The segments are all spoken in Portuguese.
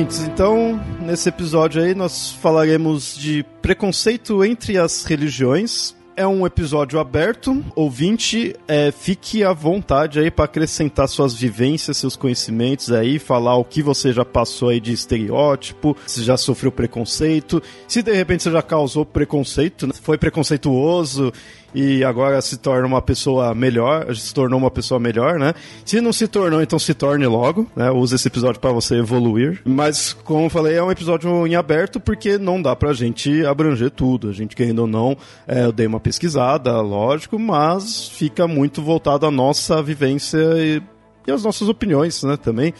ouvintes, então nesse episódio aí nós falaremos de preconceito entre as religiões. É um episódio aberto, ouvinte, é, fique à vontade aí para acrescentar suas vivências, seus conhecimentos aí, falar o que você já passou aí de estereótipo, se já sofreu preconceito, se de repente você já causou preconceito, né? foi preconceituoso e agora se torna uma pessoa melhor, se tornou uma pessoa melhor, né? Se não se tornou, então se torne logo, né? Use esse episódio para você evoluir. Mas, como eu falei, é um episódio em aberto porque não dá pra gente abranger tudo. A gente, querendo ou não, é, eu dei uma pesquisada, lógico, mas fica muito voltado à nossa vivência e, e às nossas opiniões, né, também.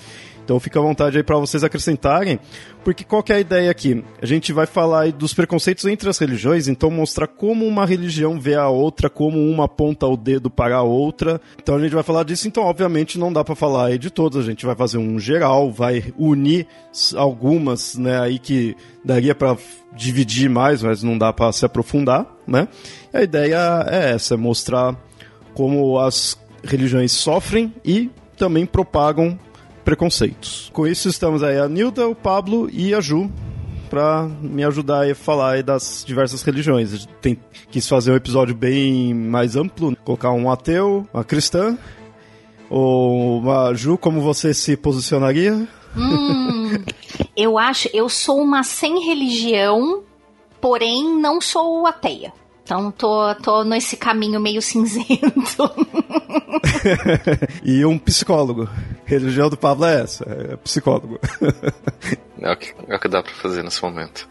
Então fica à vontade aí para vocês acrescentarem, porque qual é a ideia aqui? A gente vai falar aí dos preconceitos entre as religiões, então mostrar como uma religião vê a outra, como uma aponta o dedo para a outra. Então a gente vai falar disso, então obviamente não dá para falar aí de todas, a gente vai fazer um geral, vai unir algumas, né, aí que daria para dividir mais, mas não dá para se aprofundar, né? E a ideia é essa, é mostrar como as religiões sofrem e também propagam preconceitos. Com isso estamos aí a Nilda, o Pablo e a Ju para me ajudar a falar aí das diversas religiões. Tem, quis fazer um episódio bem mais amplo, colocar um ateu, uma cristã, ou uma Ju, como você se posicionaria? Hum, eu acho, eu sou uma sem religião, porém não sou ateia. Então tô, tô nesse caminho meio cinzento. e um psicólogo. religião do Pablo é essa, é psicólogo. é, o que, é o que dá pra fazer nesse momento.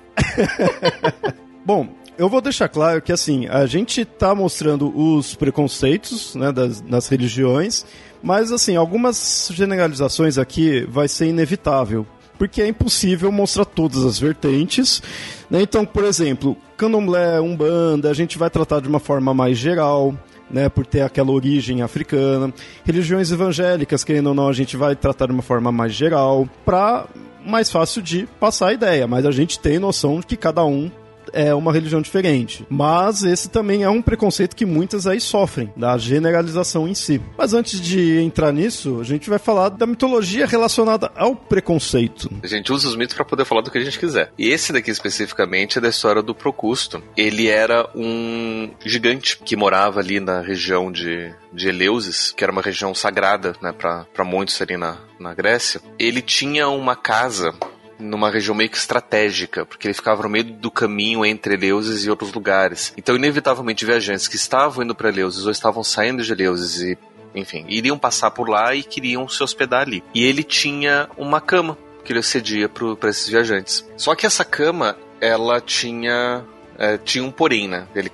Bom, eu vou deixar claro que assim, a gente tá mostrando os preconceitos né, das, das religiões, mas assim, algumas generalizações aqui vai ser inevitável porque é impossível mostrar todas as vertentes. Né? Então, por exemplo, candomblé, umbanda, a gente vai tratar de uma forma mais geral. Né, por ter aquela origem africana. Religiões evangélicas, querendo ou não, a gente vai tratar de uma forma mais geral, para mais fácil de passar a ideia, mas a gente tem noção de que cada um é uma religião diferente. Mas esse também é um preconceito que muitas aí sofrem, da generalização em si. Mas antes de entrar nisso, a gente vai falar da mitologia relacionada ao preconceito. A gente usa os mitos para poder falar do que a gente quiser. E esse daqui especificamente é da história do Procusto. Ele era um gigante que morava ali na região de, de Eleusis, que era uma região sagrada, né, para muitos ali na, na Grécia. Ele tinha uma casa numa região meio que estratégica, porque ele ficava no meio do caminho entre Eleusis e outros lugares. Então, inevitavelmente, viajantes que estavam indo para Eleusis ou estavam saindo de Eleusis e, enfim, iriam passar por lá e queriam se hospedar ali. E ele tinha uma cama que ele cedia para esses viajantes. Só que essa cama, ela tinha, é, tinha um porém, né? Ele,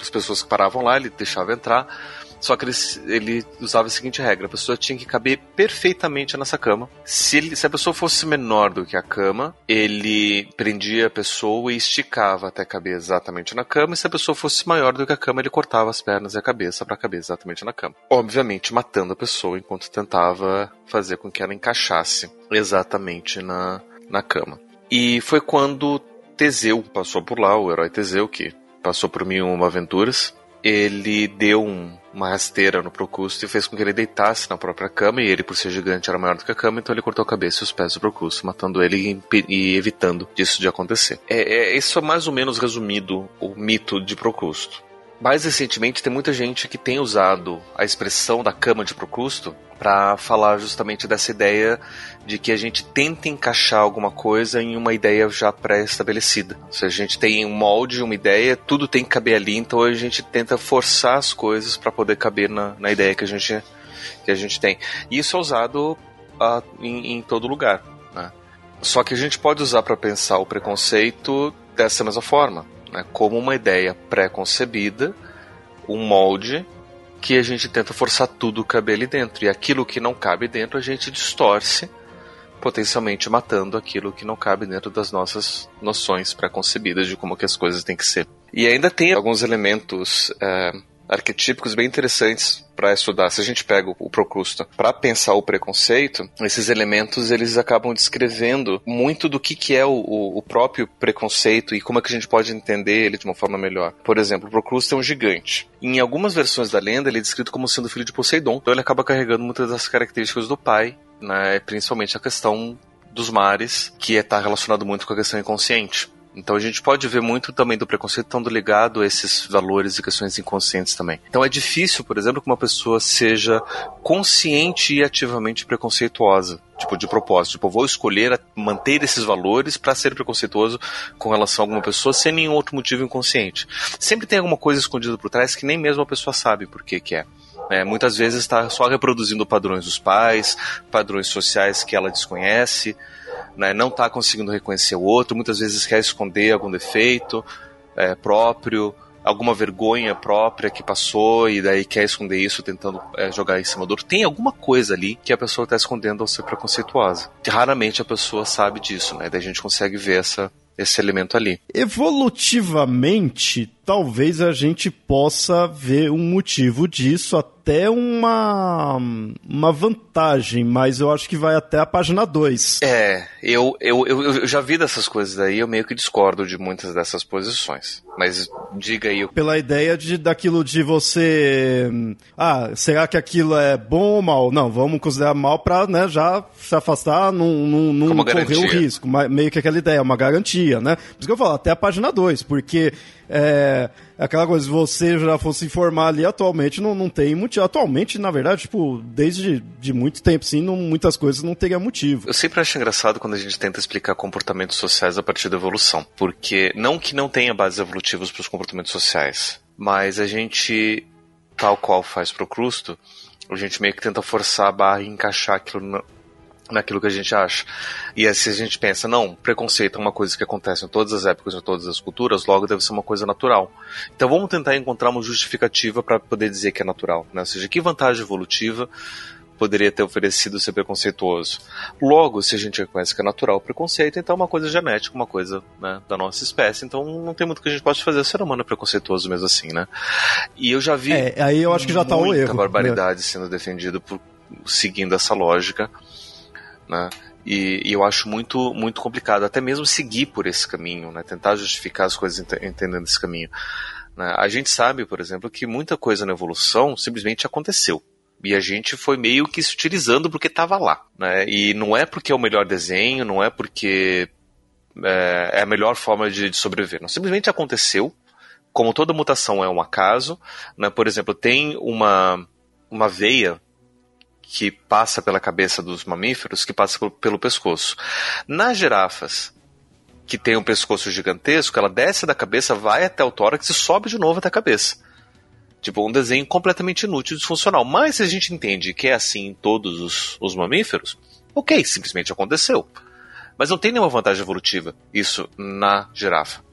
as pessoas que paravam lá, ele deixava entrar só que ele, ele usava a seguinte regra: a pessoa tinha que caber perfeitamente nessa cama. Se, ele, se a pessoa fosse menor do que a cama, ele prendia a pessoa e esticava até caber exatamente na cama. E se a pessoa fosse maior do que a cama, ele cortava as pernas e a cabeça para caber exatamente na cama. Obviamente, matando a pessoa enquanto tentava fazer com que ela encaixasse exatamente na, na cama. E foi quando Teseu passou por lá, o herói Teseu, que passou por mil uma aventuras, ele deu um, uma rasteira no Procusto e fez com que ele deitasse na própria cama, e ele, por ser gigante, era maior do que a cama, então ele cortou a cabeça e os pés do Procusto, matando ele e, e evitando disso de acontecer. É, é, isso é mais ou menos resumido o mito de Procusto. Mais recentemente, tem muita gente que tem usado a expressão da cama de Procusto para falar justamente dessa ideia de que a gente tenta encaixar alguma coisa em uma ideia já pré-estabelecida. Se a gente tem um molde, uma ideia, tudo tem que caber ali, então a gente tenta forçar as coisas para poder caber na, na ideia que a gente que a gente tem. E isso é usado uh, em, em, todo lugar. Né? Só que a gente pode usar para pensar o preconceito dessa mesma forma né, como uma ideia pré-concebida, um molde que a gente tenta forçar tudo caber ali dentro. E aquilo que não cabe dentro a gente distorce, potencialmente matando aquilo que não cabe dentro das nossas noções pré-concebidas de como que as coisas têm que ser. E ainda tem alguns elementos é, arquetípicos bem interessantes para estudar. Se a gente pega o Procrusto para pensar o preconceito, esses elementos eles acabam descrevendo muito do que, que é o, o, próprio preconceito e como é que a gente pode entender ele de uma forma melhor. Por exemplo, o Procrusto é um gigante. Em algumas versões da lenda, ele é descrito como sendo filho de Poseidon, então ele acaba carregando muitas das características do pai, né, principalmente a questão dos mares, que está relacionado muito com a questão inconsciente. Então a gente pode ver muito também do preconceito estando ligado a esses valores e questões inconscientes também. Então é difícil, por exemplo, que uma pessoa seja consciente e ativamente preconceituosa, tipo de propósito. Tipo, vou escolher manter esses valores para ser preconceituoso com relação a alguma pessoa sem nenhum outro motivo inconsciente. Sempre tem alguma coisa escondida por trás que nem mesmo a pessoa sabe por que que é. É, muitas vezes está só reproduzindo padrões dos pais, padrões sociais que ela desconhece, né, não está conseguindo reconhecer o outro, muitas vezes quer esconder algum defeito é, próprio, alguma vergonha própria que passou e daí quer esconder isso tentando é, jogar em cima do outro. Tem alguma coisa ali que a pessoa está escondendo ao ser preconceituosa. Raramente a pessoa sabe disso, né? Daí a gente consegue ver essa, esse elemento ali. Evolutivamente, talvez a gente possa ver um motivo disso até uma uma vantagem, mas eu acho que vai até a página 2. É, eu, eu, eu, já vi dessas coisas aí, eu meio que discordo de muitas dessas posições. Mas diga aí. Pela ideia de daquilo de você. Ah, será que aquilo é bom ou mal? Não, vamos considerar mal pra né, já se afastar, não, não, não correr o risco. Meio que aquela ideia, uma garantia, né? Por isso que eu falo, até a página 2, porque é, aquela coisa, se você já fosse informar ali atualmente, não, não tem motivo. Atualmente, na verdade, tipo, desde de muito tempo, sim, não, muitas coisas não teria motivo. Eu sempre acho engraçado quando a gente tenta explicar comportamentos sociais a partir da evolução. Porque não que não tenha bases evolutivas para os comportamentos sociais, mas a gente, tal qual faz pro Crusto, a gente meio que tenta forçar a barra e encaixar aquilo naquilo que a gente acha. E aí, se a gente pensa, não, preconceito é uma coisa que acontece em todas as épocas, em todas as culturas, logo deve ser uma coisa natural. Então vamos tentar encontrar uma justificativa para poder dizer que é natural. Né? Ou seja, que vantagem evolutiva poderia ter oferecido ser preconceituoso? Logo, se a gente reconhece que é natural o preconceito, então é uma coisa genética, uma coisa né, da nossa espécie. Então não tem muito que a gente possa fazer. O ser humano é preconceituoso mesmo assim, né? E eu já vi. É, aí eu acho que já tá o erro. Né? barbaridade né? sendo defendido por seguindo essa lógica né? E, e, eu acho muito muito complicado até mesmo seguir por esse caminho, né? Tentar justificar as coisas entendendo esse caminho. Né? A gente sabe, por exemplo, que muita coisa na evolução simplesmente aconteceu. E a gente foi meio que se utilizando porque estava lá. Né? E não é porque é o melhor desenho, não é porque é, é a melhor forma de, de, sobreviver. Não, simplesmente aconteceu. Como toda mutação é um acaso. Né? Por exemplo, tem uma, uma veia que passa pela cabeça dos mamíferos que passa pelo pescoço. Nas girafas, que tem um pescoço gigantesco, ela desce da cabeça, vai até o tórax e sobe de novo até a cabeça. Tipo, um desenho completamente inútil e disfuncional. Mas se a gente entende que é assim em todos os, os mamíferos, ok, simplesmente aconteceu. Mas não tem nenhuma vantagem evolutiva isso na girafa.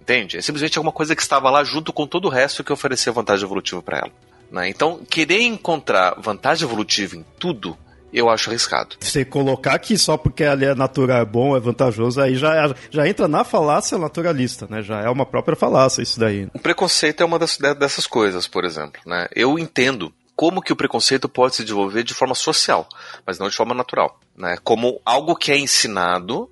Entende? É simplesmente alguma coisa que estava lá junto com todo o resto que oferecia vantagem evolutiva para ela. Né? Então, querer encontrar vantagem evolutiva em tudo eu acho arriscado. Você colocar que só porque ali é natural é bom, é vantajoso, aí já, já entra na falácia naturalista, né? Já é uma própria falácia isso daí. O preconceito é uma das, dessas coisas, por exemplo. Né? Eu entendo como que o preconceito pode se desenvolver de forma social, mas não de forma natural. Né? Como algo que é ensinado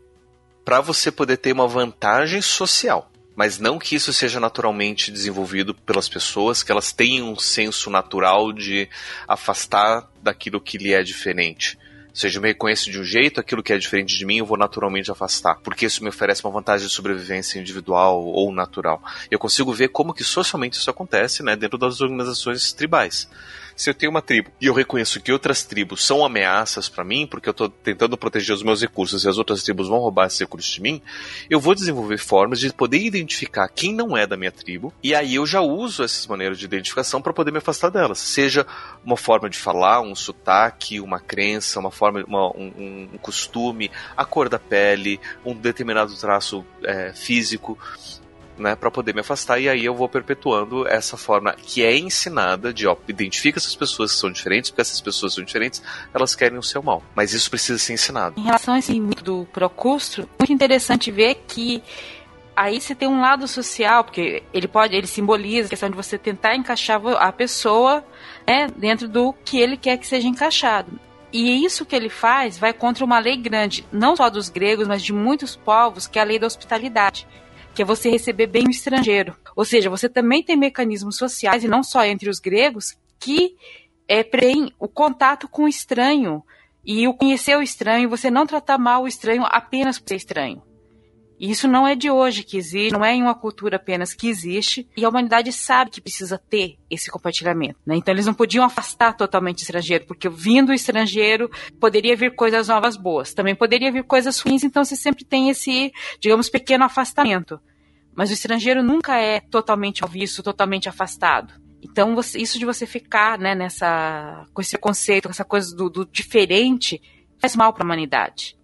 para você poder ter uma vantagem social mas não que isso seja naturalmente desenvolvido pelas pessoas, que elas tenham um senso natural de afastar daquilo que lhe é diferente. Ou seja, eu me reconheço de um jeito, aquilo que é diferente de mim eu vou naturalmente afastar, porque isso me oferece uma vantagem de sobrevivência individual ou natural. Eu consigo ver como que socialmente isso acontece, né, dentro das organizações tribais se eu tenho uma tribo e eu reconheço que outras tribos são ameaças para mim, porque eu estou tentando proteger os meus recursos e as outras tribos vão roubar esses recursos de mim, eu vou desenvolver formas de poder identificar quem não é da minha tribo, e aí eu já uso essas maneiras de identificação para poder me afastar delas. Seja uma forma de falar, um sotaque, uma crença, uma forma, uma, um, um, costume, a cor da pele, um determinado traço é, físico né, para poder me afastar e aí eu vou perpetuando essa forma que é ensinada de ó, identifica essas pessoas que são diferentes, porque essas pessoas são diferentes, elas querem o seu mal. Mas isso precisa ser ensinado. Em relação a esse mito do Procustro, muito interessante ver que aí você tem um lado social, porque ele pode, ele simboliza a questão de você tentar encaixar a pessoa né, dentro do que ele quer que seja encaixado. E isso que ele faz vai contra uma lei grande, não só dos gregos, mas de muitos povos, que é a lei da hospitalidade que é você receber bem o estrangeiro. Ou seja, você também tem mecanismos sociais, e não só entre os gregos, que é, preem o contato com o estranho e o conhecer o estranho, você não tratar mal o estranho apenas por ser estranho. E isso não é de hoje que existe, não é em uma cultura apenas que existe, e a humanidade sabe que precisa ter esse compartilhamento. Né? Então eles não podiam afastar totalmente o estrangeiro, porque vindo o estrangeiro poderia vir coisas novas boas, também poderia vir coisas ruins, então você sempre tem esse, digamos, pequeno afastamento. Mas o estrangeiro nunca é totalmente visto, totalmente afastado. Então, você, isso de você ficar né, nessa, com esse conceito, com essa coisa do, do diferente, faz mal para a humanidade.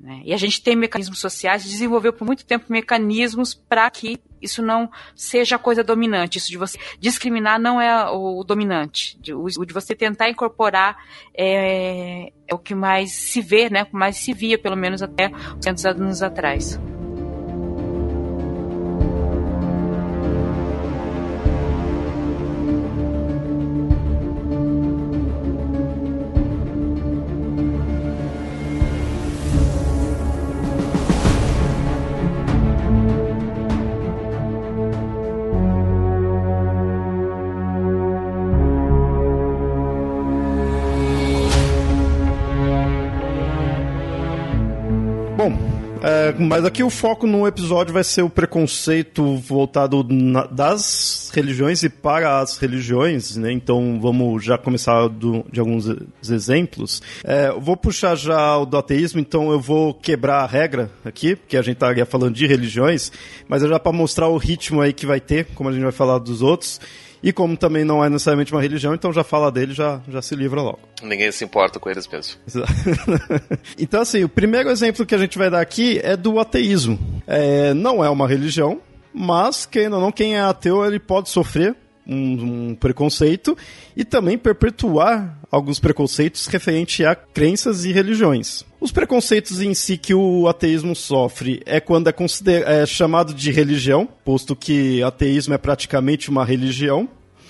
Né? E a gente tem mecanismos sociais, desenvolveu por muito tempo mecanismos para que isso não seja a coisa dominante. Isso de você discriminar não é o dominante. O de você tentar incorporar é, é o que mais se vê, né? O que mais se via, pelo menos até 200 anos atrás. Mas aqui o foco no episódio vai ser o preconceito voltado na, das religiões e para as religiões, né? Então vamos já começar do, de alguns exemplos. É, vou puxar já o do ateísmo, então eu vou quebrar a regra aqui, porque a gente estaria falando de religiões, mas é já para mostrar o ritmo aí que vai ter, como a gente vai falar dos outros. E como também não é necessariamente uma religião, então já fala dele, já, já se livra logo. Ninguém se importa com eles mesmo. então, assim, o primeiro exemplo que a gente vai dar aqui é do ateísmo. É, não é uma religião, mas quem não, quem é ateu, ele pode sofrer um, um, preconceito e também perpetuar alguns preconceitos referente a crenças e religiões. Os preconceitos em si que o ateísmo sofre é quando é, é chamado de religião, posto que ateísmo é praticamente uma religião,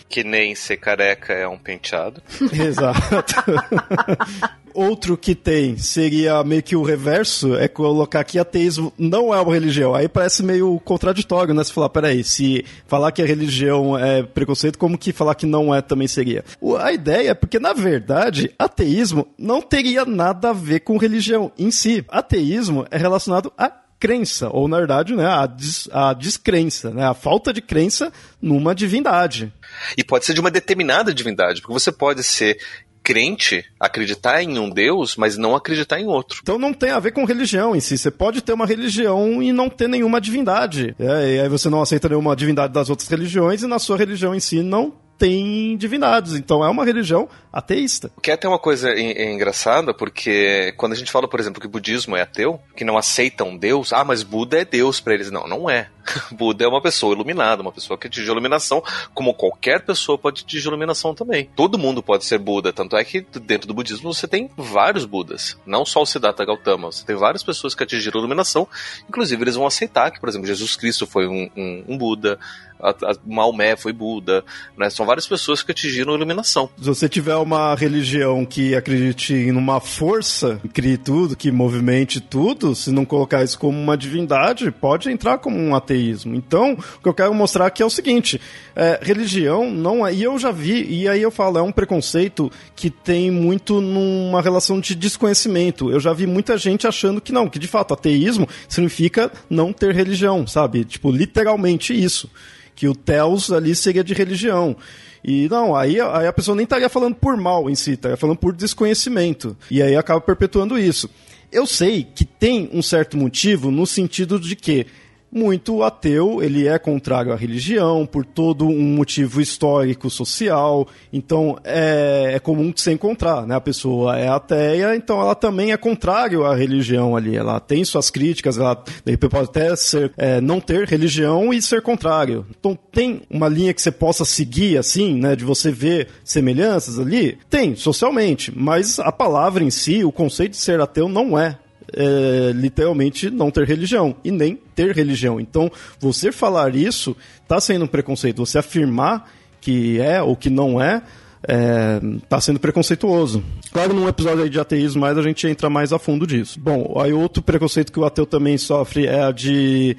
que nem ser careca é um penteado. Exato. Outro que tem seria meio que o reverso, é colocar que ateísmo não é uma religião. Aí parece meio contraditório, né? Se falar, peraí, se falar que a religião é preconceito, como que falar que não é também seria? A ideia é porque, na verdade, ateísmo não teria nada a ver com religião em si. Ateísmo é relacionado a crença, ou na verdade, né, a, des, a descrença, né, a falta de crença numa divindade. E pode ser de uma determinada divindade, porque você pode ser crente, acreditar em um Deus, mas não acreditar em outro. Então não tem a ver com religião em si. Você pode ter uma religião e não ter nenhuma divindade. É, e aí você não aceita nenhuma divindade das outras religiões e na sua religião em si não tem divindades. Então é uma religião ateísta. O que é até uma coisa engraçada, porque quando a gente fala, por exemplo, que budismo é ateu, que não aceitam Deus, ah, mas Buda é Deus para eles. Não, não é. Buda é uma pessoa iluminada, uma pessoa que atingiu iluminação, como qualquer pessoa pode atingir iluminação também. Todo mundo pode ser Buda, tanto é que dentro do budismo você tem vários Budas, não só o Siddhartha Gautama, você tem várias pessoas que atingiram iluminação, inclusive eles vão aceitar que, por exemplo, Jesus Cristo foi um, um, um Buda, a, a Maomé foi Buda, né? São várias pessoas que atingiram a iluminação. Se você tiver uma religião que acredite em uma força, que crie tudo, que movimente tudo, se não colocar isso como uma divindade, pode entrar como um ateísmo. Então, o que eu quero mostrar aqui é o seguinte: é, religião não é. E eu já vi, e aí eu falo, é um preconceito que tem muito numa relação de desconhecimento. Eu já vi muita gente achando que não, que de fato ateísmo significa não ter religião, sabe? Tipo, literalmente isso. Que o Theos ali seria de religião. E não, aí, aí a pessoa nem estaria falando por mal em si, estaria falando por desconhecimento. E aí acaba perpetuando isso. Eu sei que tem um certo motivo no sentido de que muito ateu, ele é contrário à religião por todo um motivo histórico, social. Então é, é comum se encontrar, né? A pessoa é ateia, então ela também é contrário à religião ali. Ela tem suas críticas, ela de repente pode até ser, é, não ter religião e ser contrário. Então tem uma linha que você possa seguir, assim, né? De você ver semelhanças ali? Tem, socialmente, mas a palavra em si, o conceito de ser ateu não é é, literalmente não ter religião e nem ter religião. Então, você falar isso está sendo um preconceito. Você afirmar que é ou que não é está é, sendo preconceituoso. Claro, num episódio de ateísmo mais a gente entra mais a fundo disso. Bom, aí outro preconceito que o ateu também sofre é a de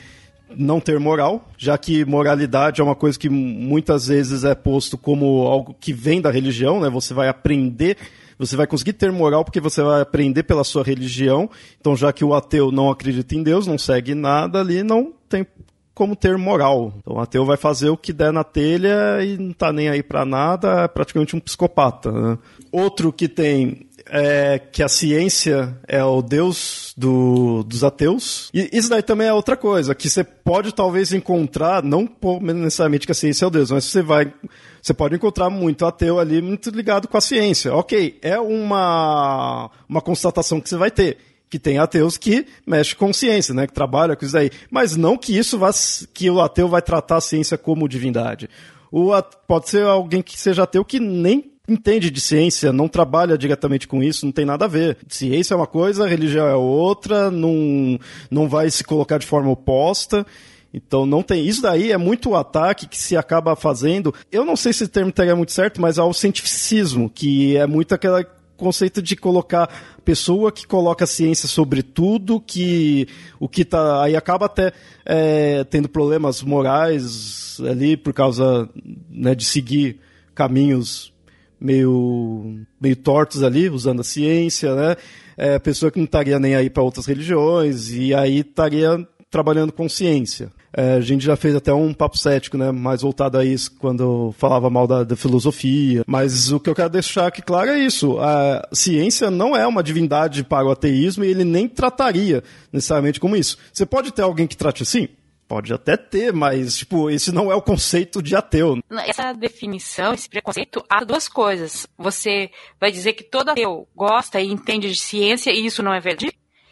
não ter moral, já que moralidade é uma coisa que muitas vezes é posto como algo que vem da religião, né? Você vai aprender você vai conseguir ter moral porque você vai aprender pela sua religião. Então, já que o ateu não acredita em Deus, não segue nada ali, não tem como ter moral. Então, o ateu vai fazer o que der na telha e não tá nem aí para nada, é praticamente um psicopata. Né? Outro que tem é que a ciência é o deus do, dos ateus. E isso daí também é outra coisa, que você pode talvez encontrar, não necessariamente que a ciência é o deus, mas você vai você pode encontrar muito ateu ali, muito ligado com a ciência. Ok, é uma, uma constatação que você vai ter. Que tem ateus que mexem com ciência, né? Que trabalham com isso aí. Mas não que isso vá, que o ateu vai tratar a ciência como divindade. O, pode ser alguém que seja ateu que nem entende de ciência, não trabalha diretamente com isso, não tem nada a ver. Ciência é uma coisa, religião é outra, não, não vai se colocar de forma oposta. Então não tem. Isso daí é muito o ataque que se acaba fazendo. Eu não sei se o termo estaria muito certo, mas ao cientificismo, que é muito aquele conceito de colocar pessoa que coloca a ciência sobre tudo, que o que tá aí acaba até é, tendo problemas morais ali por causa né, de seguir caminhos meio meio tortos ali, usando a ciência, né? É, pessoa que não estaria nem aí para outras religiões e aí estaria trabalhando com ciência. É, a gente já fez até um papo cético, né? Mais voltado a isso, quando falava mal da, da, filosofia. Mas o que eu quero deixar aqui claro é isso. A ciência não é uma divindade para o ateísmo e ele nem trataria necessariamente como isso. Você pode ter alguém que trate assim? Pode até ter, mas, tipo, esse não é o conceito de ateu. Essa definição, esse preconceito, há duas coisas. Você vai dizer que todo ateu gosta e entende de ciência e isso não é verdade?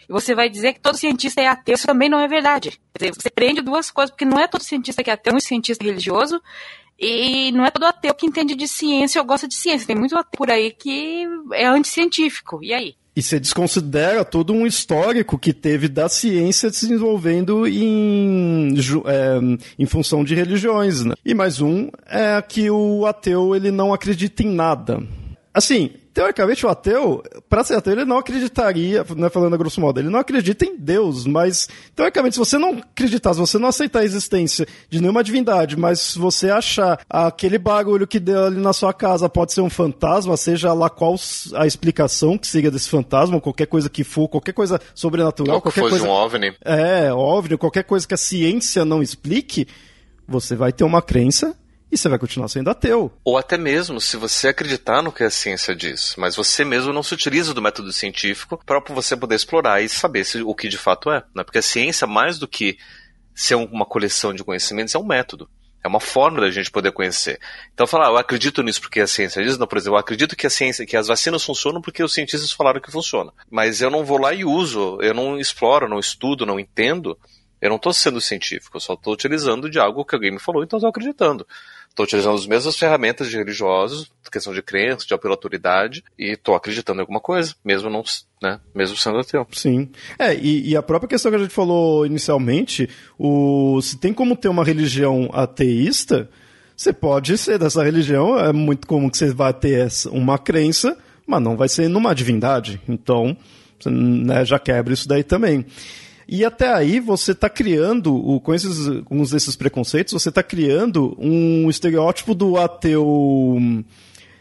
E você vai dizer que todo cientista é ateu, isso também não é verdade. Dizer, você prende duas coisas, porque não é todo cientista que é ateu, um cientista religioso, e não é todo ateu que entende de ciência ou gosta de ciência. Tem muito ateu por aí que é anticientífico. E aí? E você desconsidera todo um histórico que teve da ciência se desenvolvendo em, é, em função de religiões. Né? E mais um é que o ateu ele não acredita em nada. Assim, teoricamente, o ateu, para ser ateu, ele não acreditaria, né, falando a grosso modo, ele não acredita em Deus, mas, teoricamente, se você não acreditar, se você não aceitar a existência de nenhuma divindade, mas se você achar aquele bagulho que deu ali na sua casa pode ser um fantasma, seja lá qual a explicação que siga desse fantasma, qualquer coisa que for, qualquer coisa sobrenatural, Ou qualquer fosse coisa. um OVNI. É, OVNI, qualquer coisa que a ciência não explique, você vai ter uma crença e você vai continuar sendo ateu. Ou até mesmo se você acreditar no que a ciência diz, mas você mesmo não se utiliza do método científico para você poder explorar e saber se, o que de fato é. Né? Porque a ciência, mais do que ser uma coleção de conhecimentos, é um método. É uma forma da gente poder conhecer. Então falar, ah, eu acredito nisso porque a ciência diz, não, por exemplo, eu acredito que a ciência, que as vacinas funcionam porque os cientistas falaram que funciona. Mas eu não vou lá e uso, eu não exploro, não estudo, não entendo. Eu não estou sendo científico, eu só estou utilizando de algo que alguém me falou, então estou acreditando estou utilizando as mesmas ferramentas de religiosos, questão de crença, de apelo autoridade, e estou acreditando em alguma coisa, mesmo não, né, mesmo sendo ateu. Sim. É, e, e, a própria questão que a gente falou inicialmente, o, se tem como ter uma religião ateísta, você pode ser dessa religião, é muito comum que você vá ter uma crença, mas não vai ser numa divindade. Então, né, já quebra isso daí também. E até aí você está criando, com esses, alguns desses preconceitos, você está criando um estereótipo do ateu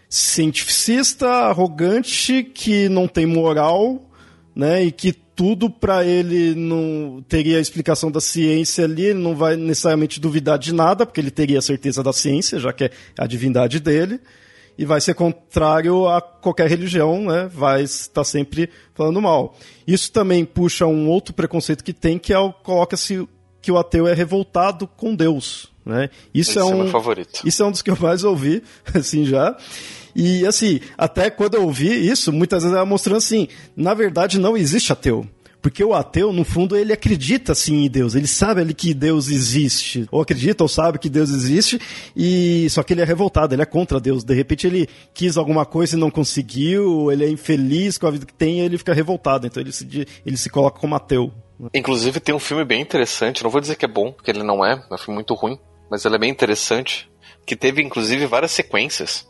cientificista, arrogante, que não tem moral, né? E que tudo para ele não teria a explicação da ciência ali, ele não vai necessariamente duvidar de nada, porque ele teria a certeza da ciência, já que é a divindade dele, e vai ser contrário a qualquer religião, né? Vai estar sempre falando mal. Isso também puxa um outro preconceito que tem, que é o coloca-se que o ateu é revoltado com Deus, né? Isso Esse é um é favorito. Isso é um dos que eu mais ouvi, assim já. E assim, até quando eu ouvi isso, muitas vezes ela mostrando assim, na verdade não existe ateu. Porque o ateu, no fundo, ele acredita sim em Deus. Ele sabe ali que Deus existe. Ou acredita ou sabe que Deus existe. E só que ele é revoltado, ele é contra Deus. De repente ele quis alguma coisa e não conseguiu, ele é infeliz com a vida que tem e ele fica revoltado. Então ele se, ele se coloca como ateu. Inclusive tem um filme bem interessante, não vou dizer que é bom, porque ele não é, é um filme muito ruim, mas ele é bem interessante, que teve inclusive várias sequências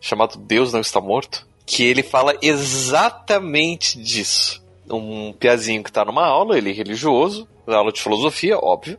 chamado Deus Não Está Morto, que ele fala exatamente disso. Um piazinho que está numa aula, ele é religioso, aula de filosofia, óbvio,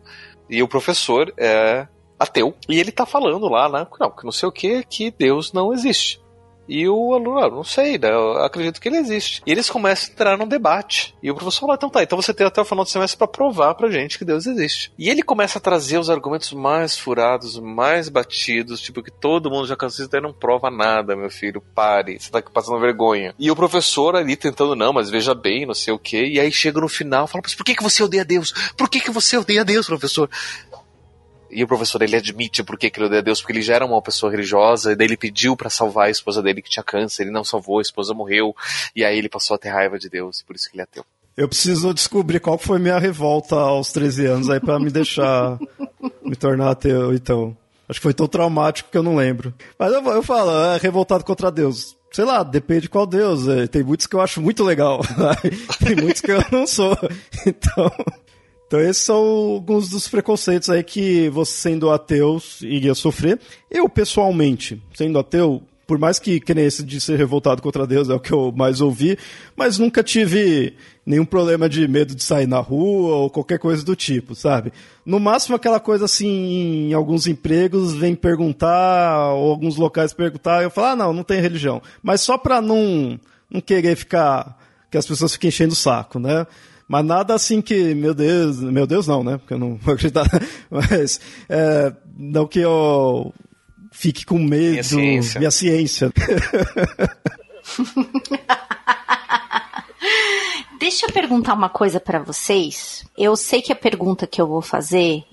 e o professor é ateu, e ele está falando lá, né, não, que não sei o que, que Deus não existe. E o aluno, não sei, né? Eu acredito que ele existe. E eles começam a entrar num debate. E o professor fala, então tá, então você tem até o final do semestre para provar pra gente que Deus existe. E ele começa a trazer os argumentos mais furados, mais batidos, tipo que todo mundo já cansou de não prova nada, meu filho, pare, você tá passando vergonha. E o professor ali tentando, não, mas veja bem, não sei o que, e aí chega no final, fala, mas por que, que você odeia Deus? Por que, que você odeia Deus, professor? E o professor ele admite por que ele odeia Deus, porque ele já era uma pessoa religiosa, e daí ele pediu para salvar a esposa dele que tinha câncer, ele não salvou, a esposa morreu, e aí ele passou a ter raiva de Deus, por isso que ele é ateu. Eu preciso descobrir qual foi minha revolta aos 13 anos aí para me deixar me tornar ateu, então. Acho que foi tão traumático que eu não lembro. Mas eu, eu falo, é revoltado contra Deus. Sei lá, depende de qual Deus. É, tem muitos que eu acho muito legal. tem muitos que eu não sou. Então. Então esses são alguns dos preconceitos aí que você sendo ateu iria sofrer. Eu, pessoalmente, sendo ateu, por mais que, que esse de ser revoltado contra Deus é o que eu mais ouvi, mas nunca tive nenhum problema de medo de sair na rua ou qualquer coisa do tipo, sabe? No máximo aquela coisa assim, em alguns empregos vem perguntar, ou alguns locais perguntar, eu falo, ah, não, não tem religião. Mas só pra não, não querer ficar, que as pessoas fiquem enchendo o saco, né? Mas nada assim que, meu Deus, meu Deus não, né? Porque eu não vou acreditar. Mas é, não que eu fique com medo. Minha ciência. Minha ciência. Deixa eu perguntar uma coisa para vocês. Eu sei que a pergunta que eu vou fazer,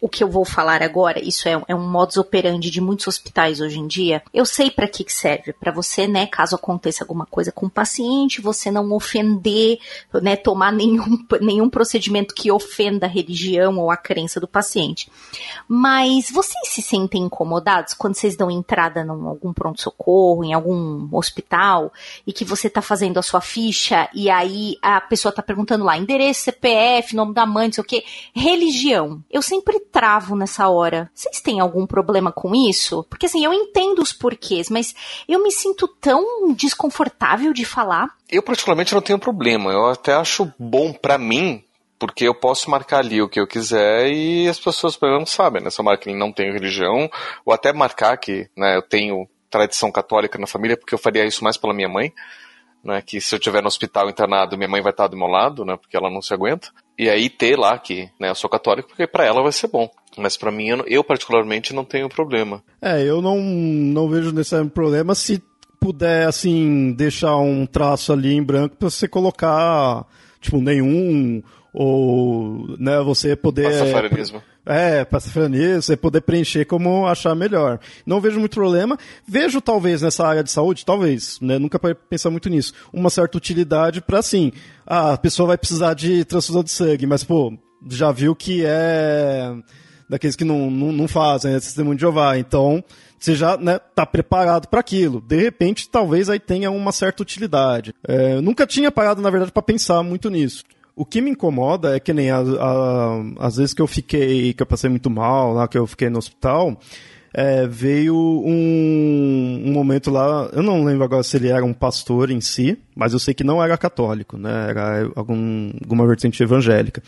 o que eu vou falar agora, isso é, é um modus operandi de muitos hospitais hoje em dia. Eu sei para que serve, para você, né, caso aconteça alguma coisa com o paciente, você não ofender, né, tomar nenhum, nenhum procedimento que ofenda a religião ou a crença do paciente. Mas vocês se sentem incomodados quando vocês dão entrada em algum pronto-socorro, em algum hospital, e que você tá fazendo a sua ficha e aí a pessoa tá perguntando lá, endereço, CPF, nome da mãe, não sei o que, religião. Eu sempre travo nessa hora. Vocês têm algum problema com isso? Porque assim, eu entendo os porquês, mas eu me sinto tão desconfortável de falar. Eu particularmente não tenho problema. Eu até acho bom para mim porque eu posso marcar ali o que eu quiser e as pessoas não sabem, né? Se eu marcar que não tenho religião, ou até marcar que né, eu tenho tradição católica na família, porque eu faria isso mais pela minha mãe né, que se eu estiver no hospital internado, minha mãe vai estar do meu lado, né, porque ela não se aguenta. E aí ter lá que, né, eu sou católico, porque para ela vai ser bom. Mas para mim, eu, eu, particularmente não tenho problema. É, eu não, não vejo necessariamente problema se puder, assim, deixar um traço ali em branco para você colocar, tipo, nenhum, ou, né, você poder... Pastafarianismo. É, pastafarianismo, você poder preencher como achar melhor. Não vejo muito problema. Vejo, talvez, nessa área de saúde, talvez, né, nunca pensar muito nisso, uma certa utilidade para, assim, ah, a pessoa vai precisar de transfusão de sangue, mas, pô, já viu que é daqueles que não, não, não fazem, é sistema de Jeová, então você já né, tá preparado para aquilo. De repente, talvez aí tenha uma certa utilidade. É, nunca tinha parado, na verdade, para pensar muito nisso. O que me incomoda é que nem às vezes que eu fiquei, que eu passei muito mal lá, que eu fiquei no hospital, é, veio um, um, momento lá, eu não lembro agora se ele era um pastor em si, mas eu sei que não era católico, né? Era algum, alguma vertente evangélica.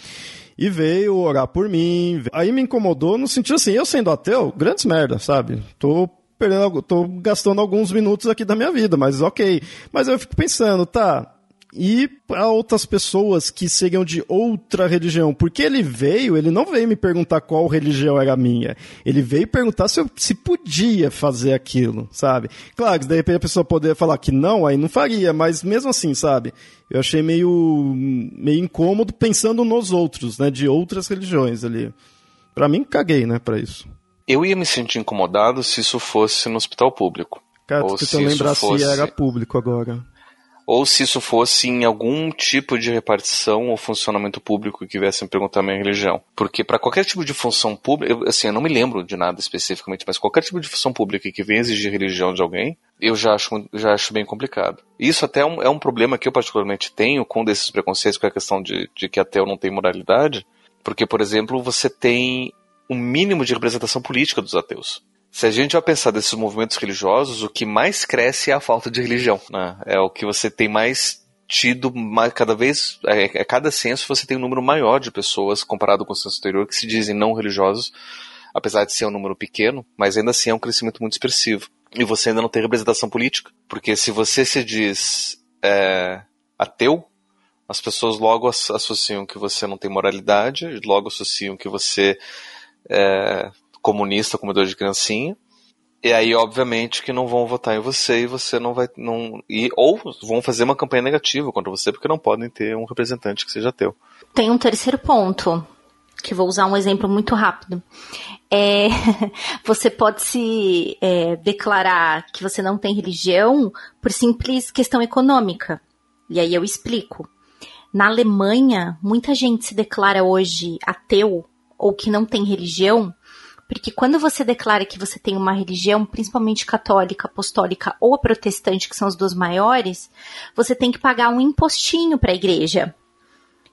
E veio orar por mim. Aí me incomodou no sentido assim, eu sendo ateu, grandes merda, sabe? Tô perdendo, tô gastando alguns minutos aqui da minha vida, mas ok. Mas eu fico pensando, tá, e para outras pessoas que seguem de outra religião. Porque ele veio, ele não veio me perguntar qual religião era minha. Ele veio perguntar se eu se podia fazer aquilo, sabe? Claro que de repente a pessoa poderia falar que não, aí não faria, mas mesmo assim, sabe? Eu achei meio, meio incômodo pensando nos outros, né? De outras religiões ali. Para mim, caguei, né, para isso. Eu ia me sentir incomodado se isso fosse no hospital público. Cara, tô tentando lembrar fosse... se era público agora ou se isso fosse em algum tipo de repartição ou funcionamento público que viessem perguntar minha religião. Porque para qualquer tipo de função pública, eu, assim, eu não me lembro de nada especificamente, mas qualquer tipo de função pública que venha exigir religião de alguém, eu já acho, já acho bem complicado. Isso até é um, é um problema que eu particularmente tenho com desses preconceitos, com a questão de, de que ateu não tem moralidade, porque, por exemplo, você tem um mínimo de representação política dos ateus se a gente vai pensar desses movimentos religiosos, o que mais cresce é a falta de religião. Né? É o que você tem mais tido, cada vez, é, é, cada censo você tem um número maior de pessoas comparado com o censo anterior que se dizem não religiosos, apesar de ser um número pequeno, mas ainda assim é um crescimento muito expressivo. E você ainda não tem representação política, porque se você se diz é, ateu, as pessoas logo associam que você não tem moralidade, logo associam que você é, comunista, comedor de criancinha. E aí, obviamente, que não vão votar em você e você não vai. Não, e, ou vão fazer uma campanha negativa contra você porque não podem ter um representante que seja teu. Tem um terceiro ponto, que vou usar um exemplo muito rápido. É, você pode se é, declarar que você não tem religião por simples questão econômica. E aí eu explico. Na Alemanha, muita gente se declara hoje ateu ou que não tem religião porque quando você declara que você tem uma religião, principalmente católica, apostólica ou protestante, que são as duas maiores, você tem que pagar um impostinho para a igreja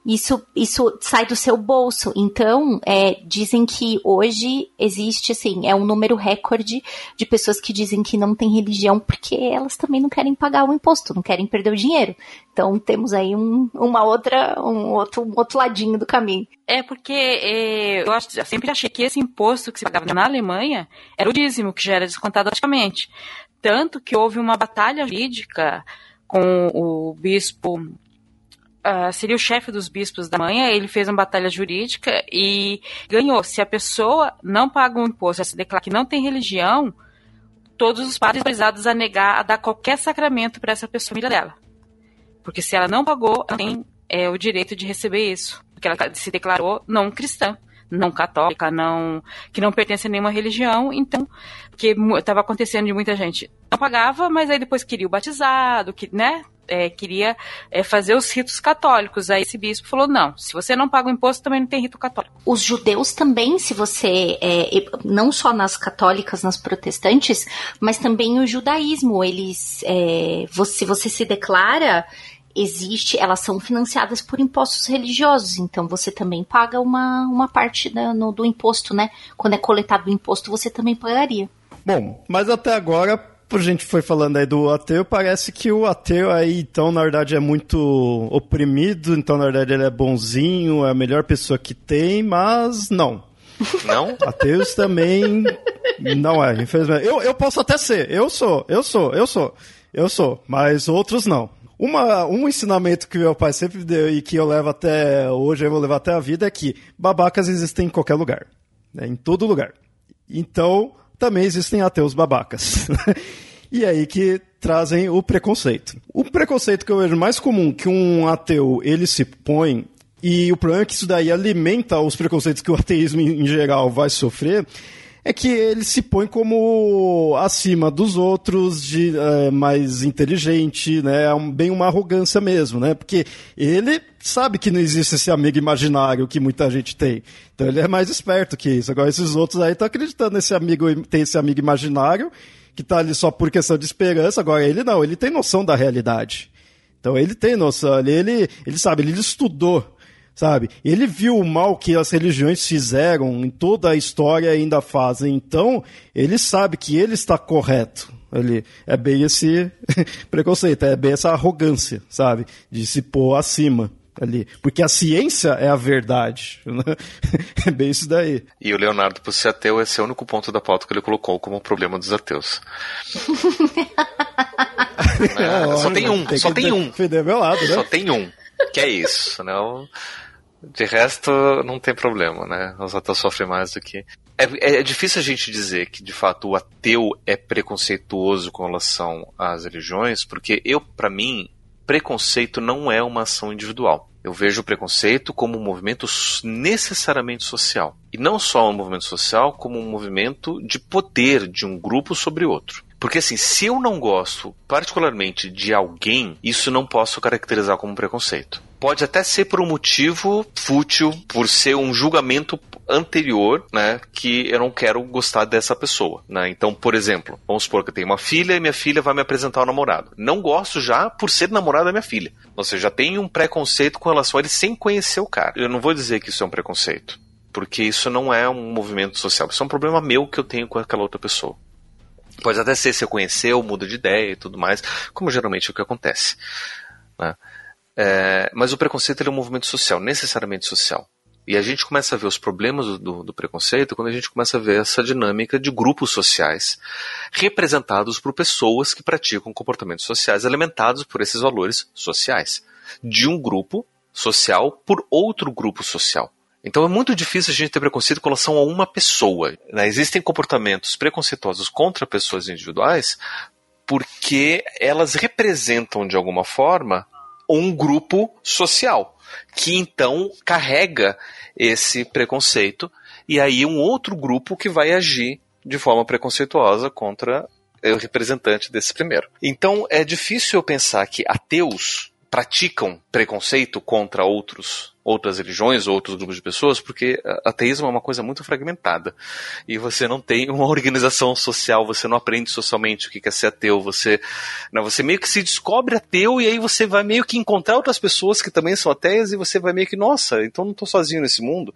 isso, isso sai do seu bolso. Então, é, dizem que hoje existe, assim, é um número recorde de pessoas que dizem que não tem religião porque elas também não querem pagar o imposto, não querem perder o dinheiro. Então, temos aí um, uma outra, um outro, um outro ladinho do caminho. É porque é, eu, acho, eu sempre achei que esse imposto que se pagava na Alemanha era o dízimo, que já era descontado automaticamente. Tanto que houve uma batalha jurídica com o bispo uh, seria o chefe dos bispos da manhã, ele fez uma batalha jurídica e ganhou. Se a pessoa não paga um imposto, se declara que não tem religião, todos os padres autorizados a negar a dar qualquer sacramento para essa pessoa família dela. Porque se ela não pagou, ela tem é, o direito de receber isso. Porque ela se declarou não cristã, não católica, não que não pertence a nenhuma religião. Então, que estava acontecendo de muita gente não pagava, mas aí depois queria o batizado, que, né? É, queria é, fazer os ritos católicos. Aí esse bispo falou: não, se você não paga o imposto, também não tem rito católico. Os judeus também, se você, é, não só nas católicas, nas protestantes, mas também o judaísmo, eles, é, se você se declara existe, elas são financiadas por impostos religiosos, então você também paga uma, uma parte da, no, do imposto, né? Quando é coletado o imposto, você também pagaria. Bom, mas até agora a gente foi falando aí do ateu, parece que o ateu aí, então, na verdade, é muito oprimido, então, na verdade, ele é bonzinho, é a melhor pessoa que tem, mas não. Não? Ateus também não é, infelizmente. Eu, eu posso até ser, eu sou, eu sou, eu sou, eu sou, mas outros não. Uma, um ensinamento que meu pai sempre deu e que eu levo até hoje, eu vou levar até a vida, é que babacas existem em qualquer lugar. Né, em todo lugar. Então, também existem ateus babacas. e aí que trazem o preconceito. O preconceito que eu vejo mais comum que um ateu ele se põe e o problema é que isso daí alimenta os preconceitos que o ateísmo em geral vai sofrer é que ele se põe como acima dos outros, de é, mais inteligente, né? É bem uma arrogância mesmo, né? Porque ele sabe que não existe esse amigo imaginário que muita gente tem. Então ele é mais esperto que isso. Agora esses outros aí estão acreditando nesse amigo, tem esse amigo imaginário que está ali só por questão de esperança. Agora ele não, ele tem noção da realidade. Então ele tem noção, ele, ele, ele sabe, ele estudou sabe? Ele viu o mal que as religiões fizeram em toda a história e ainda fazem. Então, ele sabe que ele está correto. Ele é bem esse preconceito, é bem essa arrogância, sabe? De se pôr acima ali. Porque a ciência é a verdade. Né? É bem isso daí. E o Leonardo, por ser ateu, esse é o único ponto da pauta que ele colocou como problema dos ateus. é, só tem um, tem só tem um. Meu lado, né? Só tem um. Que é isso, né? De resto, não tem problema, né? Os ateus sofrem mais do que. É, é, difícil a gente dizer que, de fato, o ateu é preconceituoso com relação às religiões, porque eu, para mim, preconceito não é uma ação individual. Eu vejo o preconceito como um movimento necessariamente social. E não só um movimento social, como um movimento de poder de um grupo sobre outro. Porque assim, se eu não gosto particularmente de alguém, isso não posso caracterizar como preconceito. Pode até ser por um motivo fútil, por ser um julgamento anterior, né, que eu não quero gostar dessa pessoa, né? Então, por exemplo, vamos supor que eu tenho uma filha e minha filha vai me apresentar o um namorado. Não gosto já por ser namorado da minha filha. Ou seja, já tenho um preconceito com relação a ele sem conhecer o cara. Eu não vou dizer que isso é um preconceito, porque isso não é um movimento social. Isso é um problema meu que eu tenho com aquela outra pessoa. Pode até ser se eu conheceu, muda de ideia e tudo mais, como geralmente é o que acontece. Né? É, mas o preconceito é um movimento social, necessariamente social. E a gente começa a ver os problemas do, do, preconceito quando a gente começa a ver essa dinâmica de grupos sociais representados por pessoas que praticam comportamentos sociais alimentados por esses valores sociais. De um grupo social por outro grupo social. Então é muito difícil a gente ter preconceito com relação a uma pessoa. Né? Existem comportamentos preconceituosos contra pessoas individuais porque elas representam de alguma forma um grupo social que então carrega esse preconceito e aí um outro grupo que vai agir de forma preconceituosa contra o representante desse primeiro. Então é difícil eu pensar que ateus praticam preconceito contra outros outras religiões, outros grupos de pessoas, porque ateísmo é uma coisa muito fragmentada. E você não tem uma organização social, você não aprende socialmente o que é ser ateu, você, né, você meio que se descobre ateu e aí você vai meio que encontrar outras pessoas que também são ateias e você vai meio que, nossa, então não estou sozinho nesse mundo.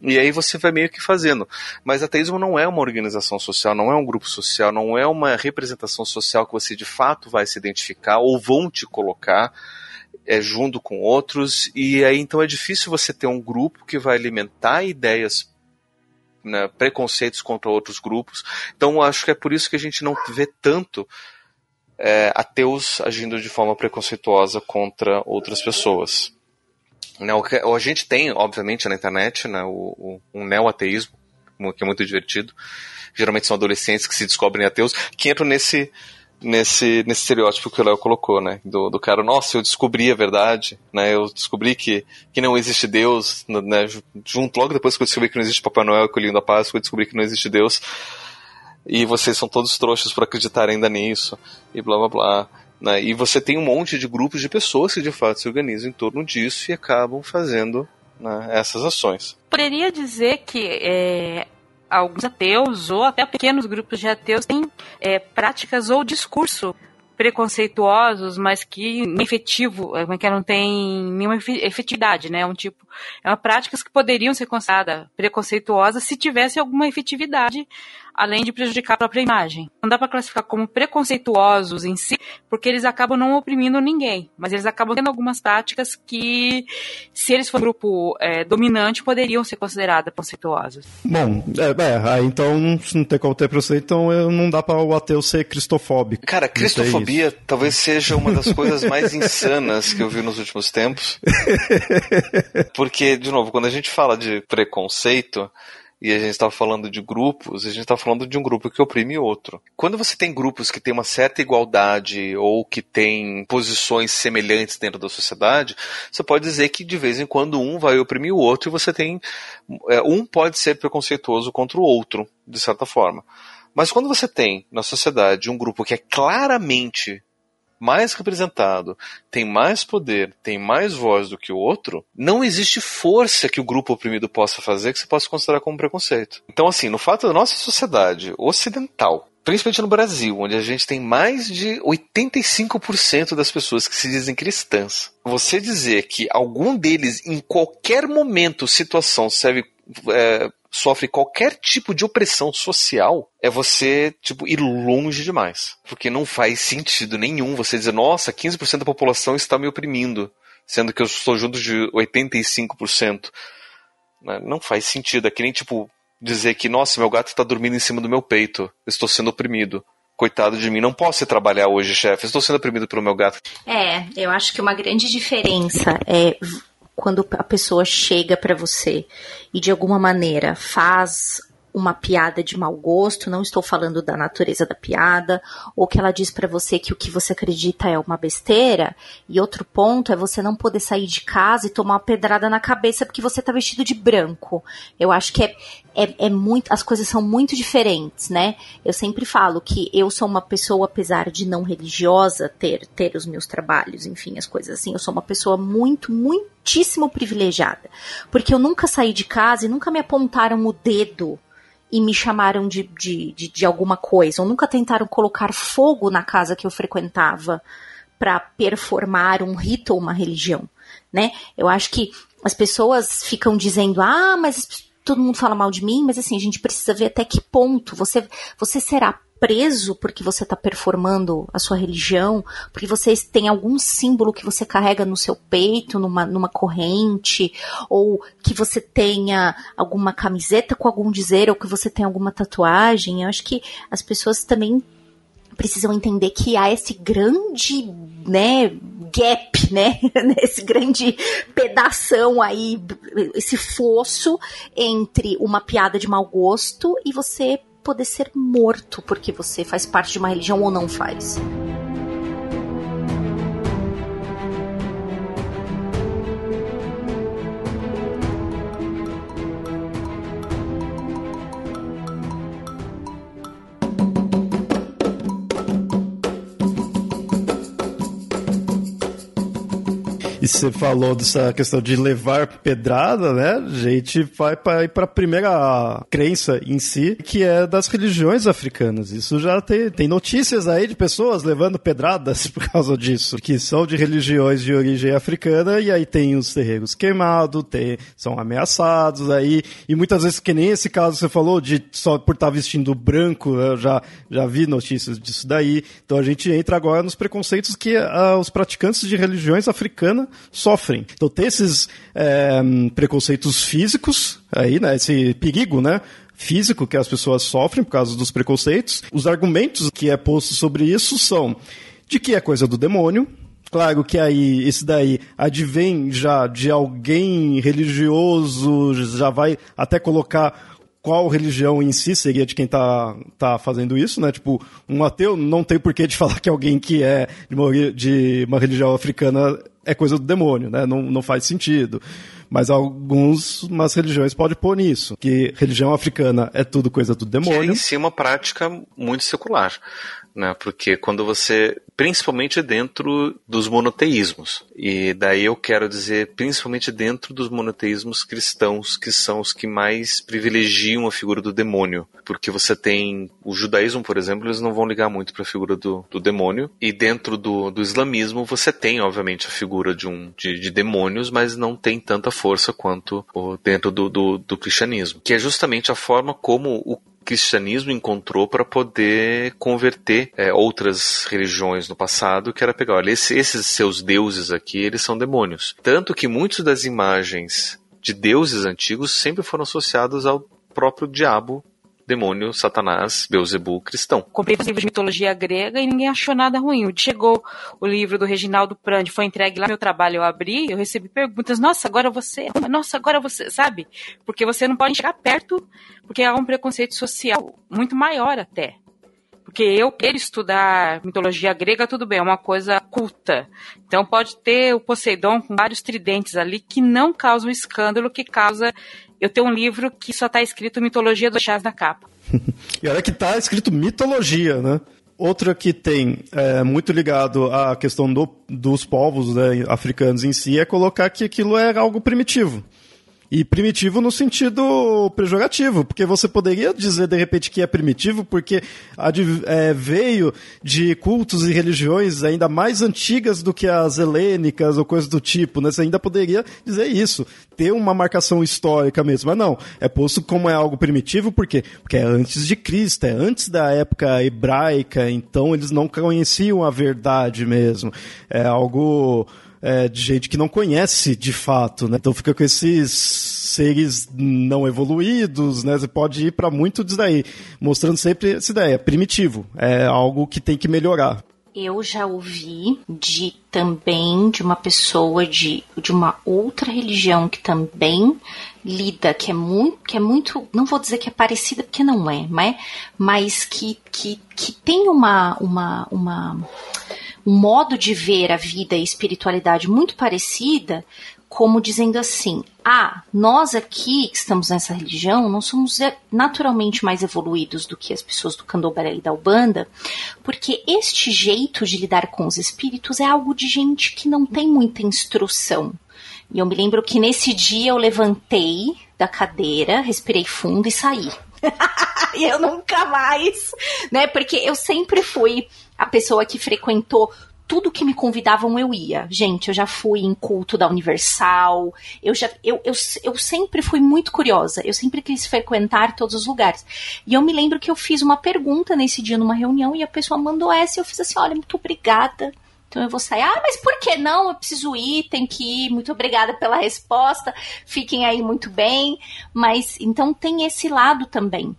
E aí você vai meio que fazendo. Mas ateísmo não é uma organização social, não é um grupo social, não é uma representação social que você de fato vai se identificar ou vão te colocar é, junto com outros, e aí então é difícil você ter um grupo que vai alimentar ideias, né, preconceitos contra outros grupos. Então acho que é por isso que a gente não vê tanto é, ateus agindo de forma preconceituosa contra outras pessoas. Né, o que, a gente tem, obviamente, na internet, né, o, o, um neo-ateísmo, que é muito divertido. Geralmente são adolescentes que se descobrem ateus, que entram nesse nesse, nesse estereótipo que o Léo colocou, né? Do, do cara, nossa, eu descobri a verdade, né? Eu descobri que, que não existe Deus, né? Junto, logo depois que eu descobri que não existe Papai Noel, Colinho da Páscoa, eu descobri que não existe Deus. E vocês são todos trouxas por acreditar ainda nisso, e blá blá blá. Né? E você tem um monte de grupos de pessoas que de fato se organizam em torno disso e acabam fazendo né, essas ações. Poderia dizer que é, alguns ateus ou até pequenos grupos de ateus têm é, práticas ou discurso preconceituosos, mas que efetivo, é, que não tem nenhuma efetividade, né? É um tipo, é uma práticas que poderiam ser consideradas preconceituosas se tivesse alguma efetividade além de prejudicar a própria imagem. Não dá para classificar como preconceituosos em si, porque eles acabam não oprimindo ninguém, mas eles acabam tendo algumas práticas que, se eles forem um grupo é, dominante, poderiam ser consideradas preconceituosas. Bom, é, é, aí então, se não tem como ter preconceito, então não dá para o ateu ser cristofóbico. Cara, cristofobia talvez seja uma das coisas mais insanas que eu vi nos últimos tempos. Porque, de novo, quando a gente fala de preconceito, e a gente estava falando de grupos, a gente está falando de um grupo que oprime outro. Quando você tem grupos que têm uma certa igualdade ou que têm posições semelhantes dentro da sociedade, você pode dizer que de vez em quando um vai oprimir o outro e você tem. É, um pode ser preconceituoso contra o outro, de certa forma. Mas quando você tem na sociedade um grupo que é claramente mais representado, tem mais poder, tem mais voz do que o outro, não existe força que o grupo oprimido possa fazer que você possa considerar como preconceito. Então, assim, no fato da nossa sociedade ocidental principalmente no Brasil, onde a gente tem mais de 85% das pessoas que se dizem cristãs, você dizer que algum deles, em qualquer momento, situação, serve, é, sofre qualquer tipo de opressão social, é você, tipo, ir longe demais. Porque não faz sentido nenhum você dizer, nossa, 15% da população está me oprimindo, sendo que eu estou junto de 85%. Né? Não faz sentido. É que nem, tipo, dizer que, nossa, meu gato está dormindo em cima do meu peito, estou sendo oprimido. Coitado de mim, não posso trabalhar hoje, chefe, estou sendo oprimido pelo meu gato. É, eu acho que uma grande diferença é quando a pessoa chega para você e de alguma maneira faz uma piada de mau gosto, não estou falando da natureza da piada, ou que ela diz para você que o que você acredita é uma besteira, e outro ponto é você não poder sair de casa e tomar uma pedrada na cabeça porque você tá vestido de branco. Eu acho que é, é, é muito, as coisas são muito diferentes, né? Eu sempre falo que eu sou uma pessoa, apesar de não religiosa, ter, ter os meus trabalhos, enfim, as coisas assim, eu sou uma pessoa muito, muitíssimo privilegiada, porque eu nunca saí de casa e nunca me apontaram o dedo e me chamaram de, de, de, de alguma coisa, ou nunca tentaram colocar fogo na casa que eu frequentava para performar um rito ou uma religião, né? Eu acho que as pessoas ficam dizendo, ah, mas todo mundo fala mal de mim, mas assim, a gente precisa ver até que ponto você, você será preso porque você está performando a sua religião, porque você tem algum símbolo que você carrega no seu peito, numa, numa corrente, ou que você tenha alguma camiseta com algum dizer, ou que você tenha alguma tatuagem. Eu acho que as pessoas também precisam entender que há esse grande, né, gap, né, esse grande pedação aí, esse fosso entre uma piada de mau gosto e você poder ser morto porque você faz parte de uma religião ou não faz. Você falou dessa questão de levar pedrada, né? A gente vai para a primeira crença em si, que é das religiões africanas. Isso já tem, tem notícias aí de pessoas levando pedradas por causa disso, que são de religiões de origem africana, e aí tem os terreiros queimados, tem, são ameaçados aí, e muitas vezes, que nem esse caso que você falou, de só por estar vestindo branco, eu já, já vi notícias disso daí. Então a gente entra agora nos preconceitos que uh, os praticantes de religiões africanas sofrem. Então tem esses é, preconceitos físicos aí, né? Esse perigo, né? Físico que as pessoas sofrem por causa dos preconceitos. Os argumentos que é posto sobre isso são de que é coisa do demônio, Claro que aí, esse daí advém já de alguém religioso, já vai até colocar qual religião em si seria de quem tá, tá fazendo isso, né? Tipo, um ateu não tem porquê de falar que alguém que é de uma, de uma religião africana é coisa do demônio, né? Não, não faz sentido. Mas alguns, umas religiões podem pôr nisso, que religião africana é tudo coisa do demônio. Que é em si uma prática muito secular né? Porque quando você, principalmente dentro dos monoteísmos, e daí eu quero dizer principalmente dentro dos monoteísmos cristãos, que são os que mais privilegiam a figura do demônio, porque você tem o judaísmo, por exemplo, eles não vão ligar muito para a figura do, do demônio, e dentro do, do islamismo você tem, obviamente, a figura de um de, de demônios, mas não tem tanta força quanto o, dentro do, do, do cristianismo, que é justamente a forma como o cristianismo encontrou para poder converter é, outras religiões no passado, que era pegar, olha, esse, esses seus deuses aqui, eles são demônios. Tanto que muitas das imagens de deuses antigos sempre foram associados ao próprio diabo demônio, Satanás, Beuzebu, cristão. Comprei os livros de mitologia grega e ninguém achou nada ruim. Chegou o livro do Reginaldo Prandi, foi entregue lá no meu trabalho, eu abri, eu recebi perguntas, nossa, agora você, nossa, agora você, sabe? Porque você não pode chegar perto, porque há um preconceito social muito maior até. Porque eu quero estudar mitologia grega, tudo bem, é uma coisa culta. Então pode ter o Poseidon com vários tridentes ali que não causam escândalo, que causa eu tenho um livro que só está escrito mitologia do chás na capa. e olha que está escrito mitologia, né? Outra que tem é, muito ligado à questão do, dos povos né, africanos em si é colocar que aquilo é algo primitivo. E primitivo no sentido pejorativo, porque você poderia dizer de repente que é primitivo porque é, veio de cultos e religiões ainda mais antigas do que as helênicas ou coisas do tipo, né? Você ainda poderia dizer isso, ter uma marcação histórica mesmo. Mas não, é posto como é algo primitivo, por quê? Porque é antes de Cristo, é antes da época hebraica, então eles não conheciam a verdade mesmo. É algo é, de gente que não conhece de fato, né? Então fica com esses seres não evoluídos, né? Você pode ir para muito disso daí, mostrando sempre essa ideia, primitivo, é algo que tem que melhorar. Eu já ouvi de também de uma pessoa de, de uma outra religião que também lida, que é muito, que é muito, não vou dizer que é parecida porque não é, mas, mas que, que, que tem uma, uma, uma um modo de ver a vida e a espiritualidade muito parecida, como dizendo assim: ah, nós aqui que estamos nessa religião não somos naturalmente mais evoluídos do que as pessoas do candomblé e da Ubanda, porque este jeito de lidar com os espíritos é algo de gente que não tem muita instrução. E eu me lembro que nesse dia eu levantei da cadeira, respirei fundo e saí. e eu nunca mais, né? Porque eu sempre fui a pessoa que frequentou tudo que me convidavam eu ia. Gente, eu já fui em culto da Universal, eu já eu, eu, eu sempre fui muito curiosa, eu sempre quis frequentar todos os lugares. E eu me lembro que eu fiz uma pergunta nesse dia numa reunião e a pessoa mandou essa e eu fiz assim: "Olha, muito obrigada. Então eu vou sair. Ah, mas por que não? Eu preciso ir, tem que ir. Muito obrigada pela resposta. Fiquem aí muito bem. Mas então tem esse lado também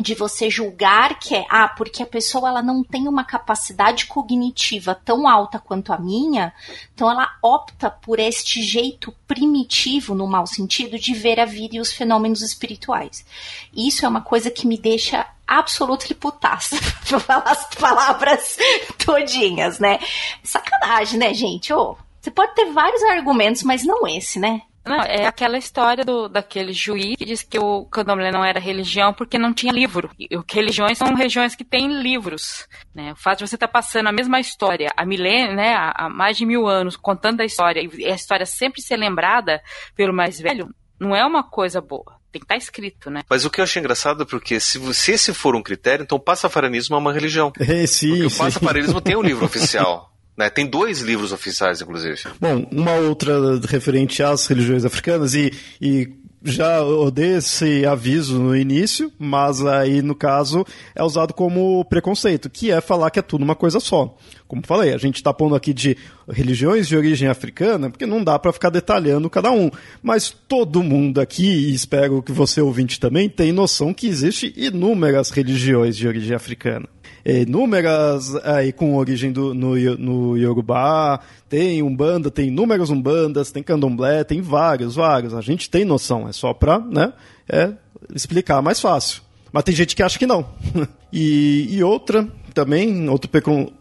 de você julgar que é, ah, porque a pessoa ela não tem uma capacidade cognitiva tão alta quanto a minha, então ela opta por este jeito primitivo, no mau sentido, de ver a vida e os fenômenos espirituais. Isso é uma coisa que me deixa absolutamente putaça, pra falar as palavras todinhas, né? Sacanagem, né, gente? Oh, você pode ter vários argumentos, mas não esse, né? Não, é aquela história do, daquele juiz que disse que o candomblé não era religião porque não tinha livro. E, religiões são regiões que têm livros. Né? O fato de você estar tá passando a mesma história há milênios, né, há, há mais de mil anos, contando a história, e a história sempre ser lembrada pelo mais velho, não é uma coisa boa. Tem que estar tá escrito, né? Mas o que eu achei engraçado é porque se, se esse for um critério, então o passafaranismo é uma religião. É, sim, porque sim. o passafaranismo tem um livro oficial. Né? Tem dois livros oficiais, inclusive. Bom, uma outra referente às religiões africanas e, e já odeio esse aviso no início, mas aí no caso é usado como preconceito, que é falar que é tudo uma coisa só. Como falei, a gente está pondo aqui de religiões de origem africana, porque não dá para ficar detalhando cada um. Mas todo mundo aqui, e espero que você ouvinte também, tem noção que existe inúmeras religiões de origem africana inúmeras aí com origem do, no, no Yorubá, tem Umbanda, tem inúmeras Umbandas, tem Candomblé, tem vários, vários. A gente tem noção, é só para né, é, explicar mais fácil. Mas tem gente que acha que não. e, e outra também, outro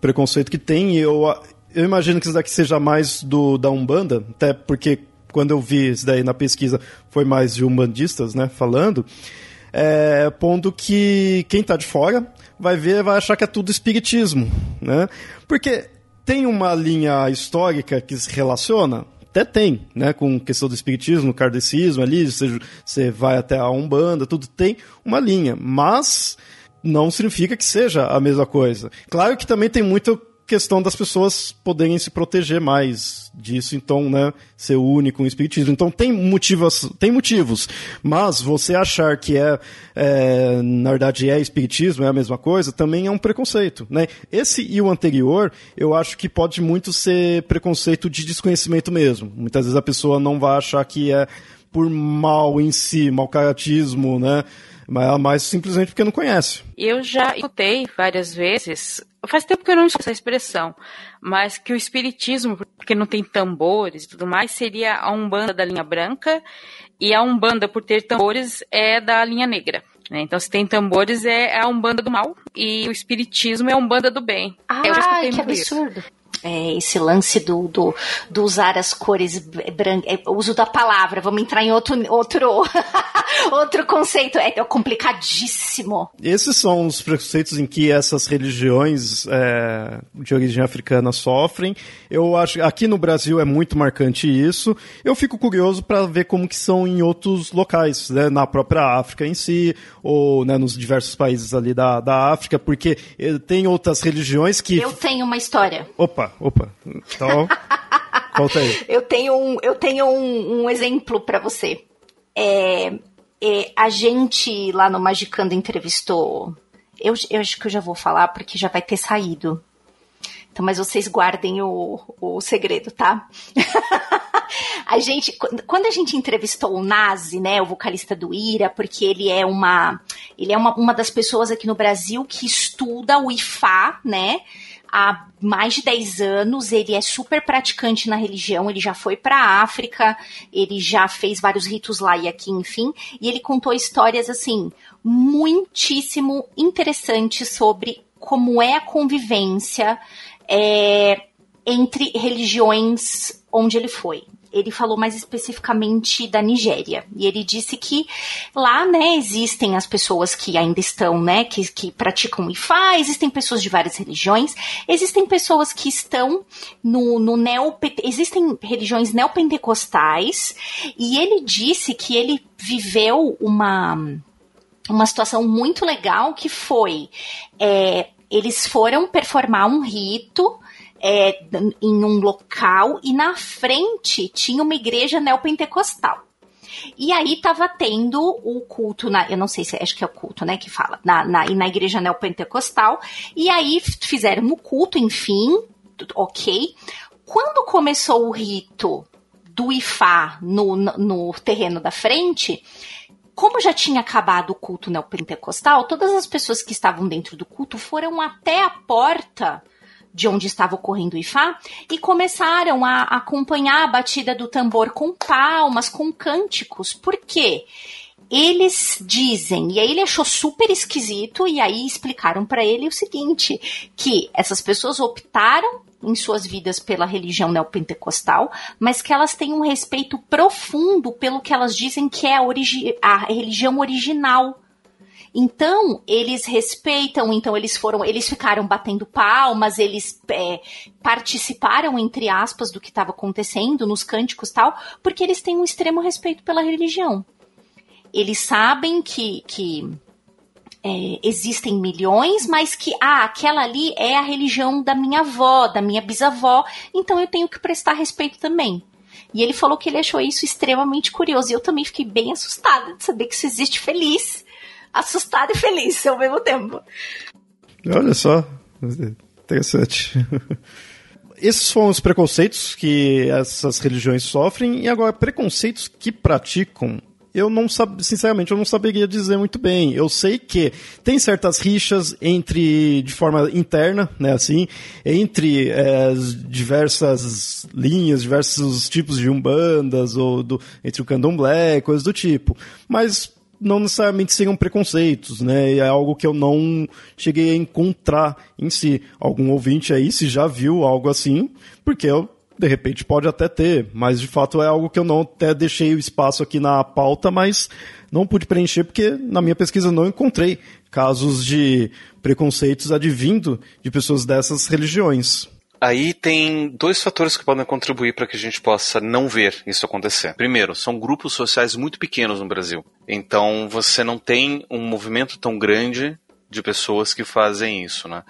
preconceito que tem, eu, eu imagino que isso daqui seja mais do da Umbanda, até porque quando eu vi isso daí na pesquisa foi mais de umbandistas, né, falando, é, pondo que quem está de fora vai ver, vai achar que é tudo espiritismo, né? Porque tem uma linha histórica que se relaciona, até tem, né, com questão do espiritismo, kardecismo ali, você, você vai até a Umbanda, tudo tem uma linha, mas não significa que seja a mesma coisa. Claro que também tem muito questão das pessoas poderem se proteger mais disso, então, né, ser único em espiritismo. Então tem motivos, tem motivos, mas você achar que é, é, na verdade é espiritismo, é a mesma coisa, também é um preconceito, né? Esse e o anterior, eu acho que pode muito ser preconceito de desconhecimento mesmo. Muitas vezes a pessoa não vai achar que é por mal em si, mal caratismo, né? Mas, mas simplesmente porque não conhece. Eu já escutei várias vezes, faz tempo que eu não escuto essa expressão, mas que o espiritismo, porque não tem tambores e tudo mais, seria a Umbanda da linha branca e a Umbanda, por ter tambores, é da linha negra. Né? Então, se tem tambores, é a Umbanda do mal e o espiritismo é a Umbanda do bem. Ah, que absurdo. Isso. É, esse lance do, do, do, usar as cores brancas, é, uso da palavra, vamos entrar em outro, outro, outro conceito, é, é, complicadíssimo. Esses são os preconceitos em que essas religiões é, de origem africana sofrem. Eu acho aqui no Brasil é muito marcante isso. Eu fico curioso para ver como que são em outros locais, né, na própria África em si, ou né, nos diversos países ali da, da África, porque eh, tem outras religiões que. Eu tenho uma história. Opa, opa, Então, conta aí. Eu tenho um, eu tenho um, um exemplo para você. É, é, a gente lá no Magicando entrevistou. Eu, eu acho que eu já vou falar porque já vai ter saído. Então, mas vocês guardem o, o segredo, tá? a gente, quando a gente entrevistou o Nazi, né, o vocalista do Ira, porque ele é uma, ele é uma, uma das pessoas aqui no Brasil que estuda o Ifá, né? Há mais de 10 anos, ele é super praticante na religião, ele já foi para a África, ele já fez vários ritos lá e aqui, enfim, e ele contou histórias assim muitíssimo interessantes sobre como é a convivência é, entre religiões onde ele foi ele falou mais especificamente da Nigéria. E ele disse que lá, né, existem as pessoas que ainda estão, né, que, que praticam Ifá, existem pessoas de várias religiões, existem pessoas que estão no, no neo, existem religiões neopentecostais, e ele disse que ele viveu uma, uma situação muito legal que foi, é, eles foram performar um rito, é, em um local e na frente tinha uma igreja neopentecostal. E aí tava tendo o culto, na, eu não sei se acho que é o culto, né, que fala, na, na, na igreja neopentecostal. E aí fizeram o culto, enfim, ok. Quando começou o rito do Ifá no, no, no terreno da frente, como já tinha acabado o culto neopentecostal, todas as pessoas que estavam dentro do culto foram até a porta de onde estava ocorrendo o Ifá e começaram a acompanhar a batida do tambor com palmas, com cânticos. Por quê? Eles dizem, e aí ele achou super esquisito, e aí explicaram para ele o seguinte: que essas pessoas optaram em suas vidas pela religião neopentecostal, mas que elas têm um respeito profundo pelo que elas dizem que é a, a religião original então, eles respeitam, então eles foram, eles ficaram batendo palmas, eles é, participaram, entre aspas, do que estava acontecendo nos cânticos tal, porque eles têm um extremo respeito pela religião. Eles sabem que, que é, existem milhões, mas que ah, aquela ali é a religião da minha avó, da minha bisavó, então eu tenho que prestar respeito também. E ele falou que ele achou isso extremamente curioso. E eu também fiquei bem assustada de saber que isso existe feliz assustado e feliz ao mesmo tempo. Olha só, interessante. Esses foram os preconceitos que essas religiões sofrem, e agora, preconceitos que praticam eu não sabia, sinceramente, eu não saberia dizer muito bem. Eu sei que tem certas rixas entre, de forma interna, né, assim, entre é, diversas linhas, diversos tipos de umbandas, ou do, entre o candomblé, coisas do tipo. Mas não necessariamente seriam preconceitos, né? É algo que eu não cheguei a encontrar em si. Algum ouvinte aí, se já viu algo assim, porque eu, de repente, pode até ter, mas de fato é algo que eu não até deixei o espaço aqui na pauta, mas não pude preencher porque na minha pesquisa não encontrei casos de preconceitos advindo de pessoas dessas religiões. Aí tem dois fatores que podem contribuir para que a gente possa não ver isso acontecer. Primeiro, são grupos sociais muito pequenos no Brasil. Então você não tem um movimento tão grande de pessoas que fazem isso, né?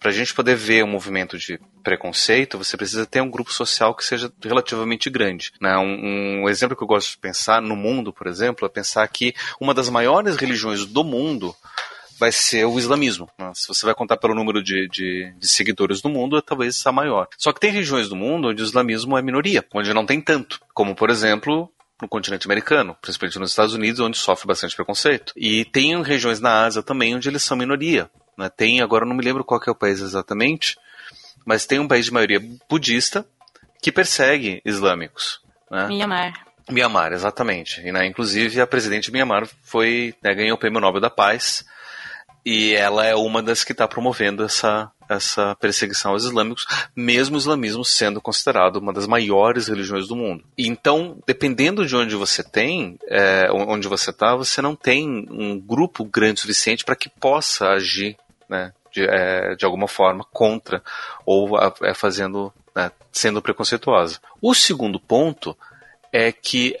Para a gente poder ver um movimento de preconceito, você precisa ter um grupo social que seja relativamente grande. Né? Um, um exemplo que eu gosto de pensar no mundo, por exemplo, é pensar que uma das maiores religiões do mundo vai ser o islamismo. Né? Se você vai contar pelo número de, de, de, seguidores do mundo, é talvez a maior. Só que tem regiões do mundo onde o islamismo é minoria, onde não tem tanto, como por exemplo no continente americano, principalmente nos Estados Unidos, onde sofre bastante preconceito. E tem regiões na Ásia também onde eles são minoria. Né? Tem, agora não me lembro qual é o país exatamente, mas tem um país de maioria budista que persegue islâmicos. Né? Myanmar. Myanmar, exatamente. E, né, inclusive, a presidente de Myanmar foi, né, ganhou o Prêmio Nobel da Paz e ela é uma das que está promovendo essa, essa perseguição aos islâmicos, mesmo o islamismo sendo considerado uma das maiores religiões do mundo. Então, dependendo de onde você tem, é, onde você está, você não tem um grupo grande o suficiente para que possa agir né, de, é, de alguma forma contra ou é, fazendo, né, sendo preconceituosa. O segundo ponto é que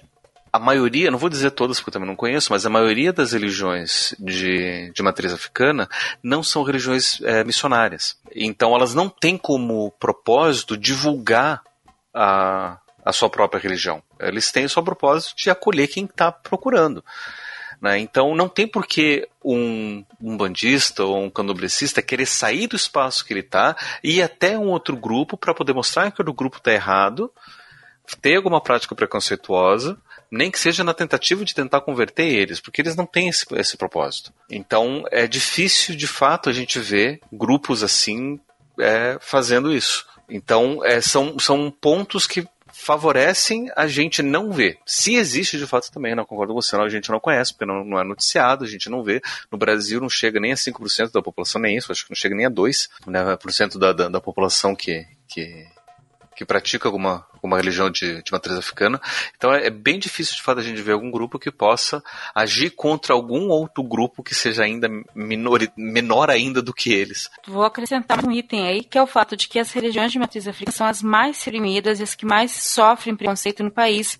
a maioria, não vou dizer todas porque eu também não conheço, mas a maioria das religiões de, de matriz africana não são religiões é, missionárias. Então elas não têm como propósito divulgar a, a sua própria religião. Eles têm só propósito de acolher quem está procurando. Né? Então não tem por que um, um bandista ou um candomblessista querer sair do espaço que ele está e ir até um outro grupo para poder mostrar que o grupo está errado, ter alguma prática preconceituosa nem que seja na tentativa de tentar converter eles, porque eles não têm esse, esse propósito. Então é difícil de fato a gente ver grupos assim é, fazendo isso. Então é, são, são pontos que favorecem a gente não ver. Se existe de fato também, não concordo com você, não, a gente não conhece, porque não, não é noticiado, a gente não vê. No Brasil não chega nem a 5% da população, nem isso, acho que não chega nem a 2% né, por cento da, da, da população que, que, que pratica alguma, alguma religião de, de matriz africana. Então é, é, bem difícil de fato a gente ver algum grupo que possa agir contra algum outro grupo que seja ainda menor, menor ainda do que eles. Vou acrescentar um item aí, que é o fato de que as religiões de matriz africana são as mais reprimidas e as que mais sofrem preconceito no país.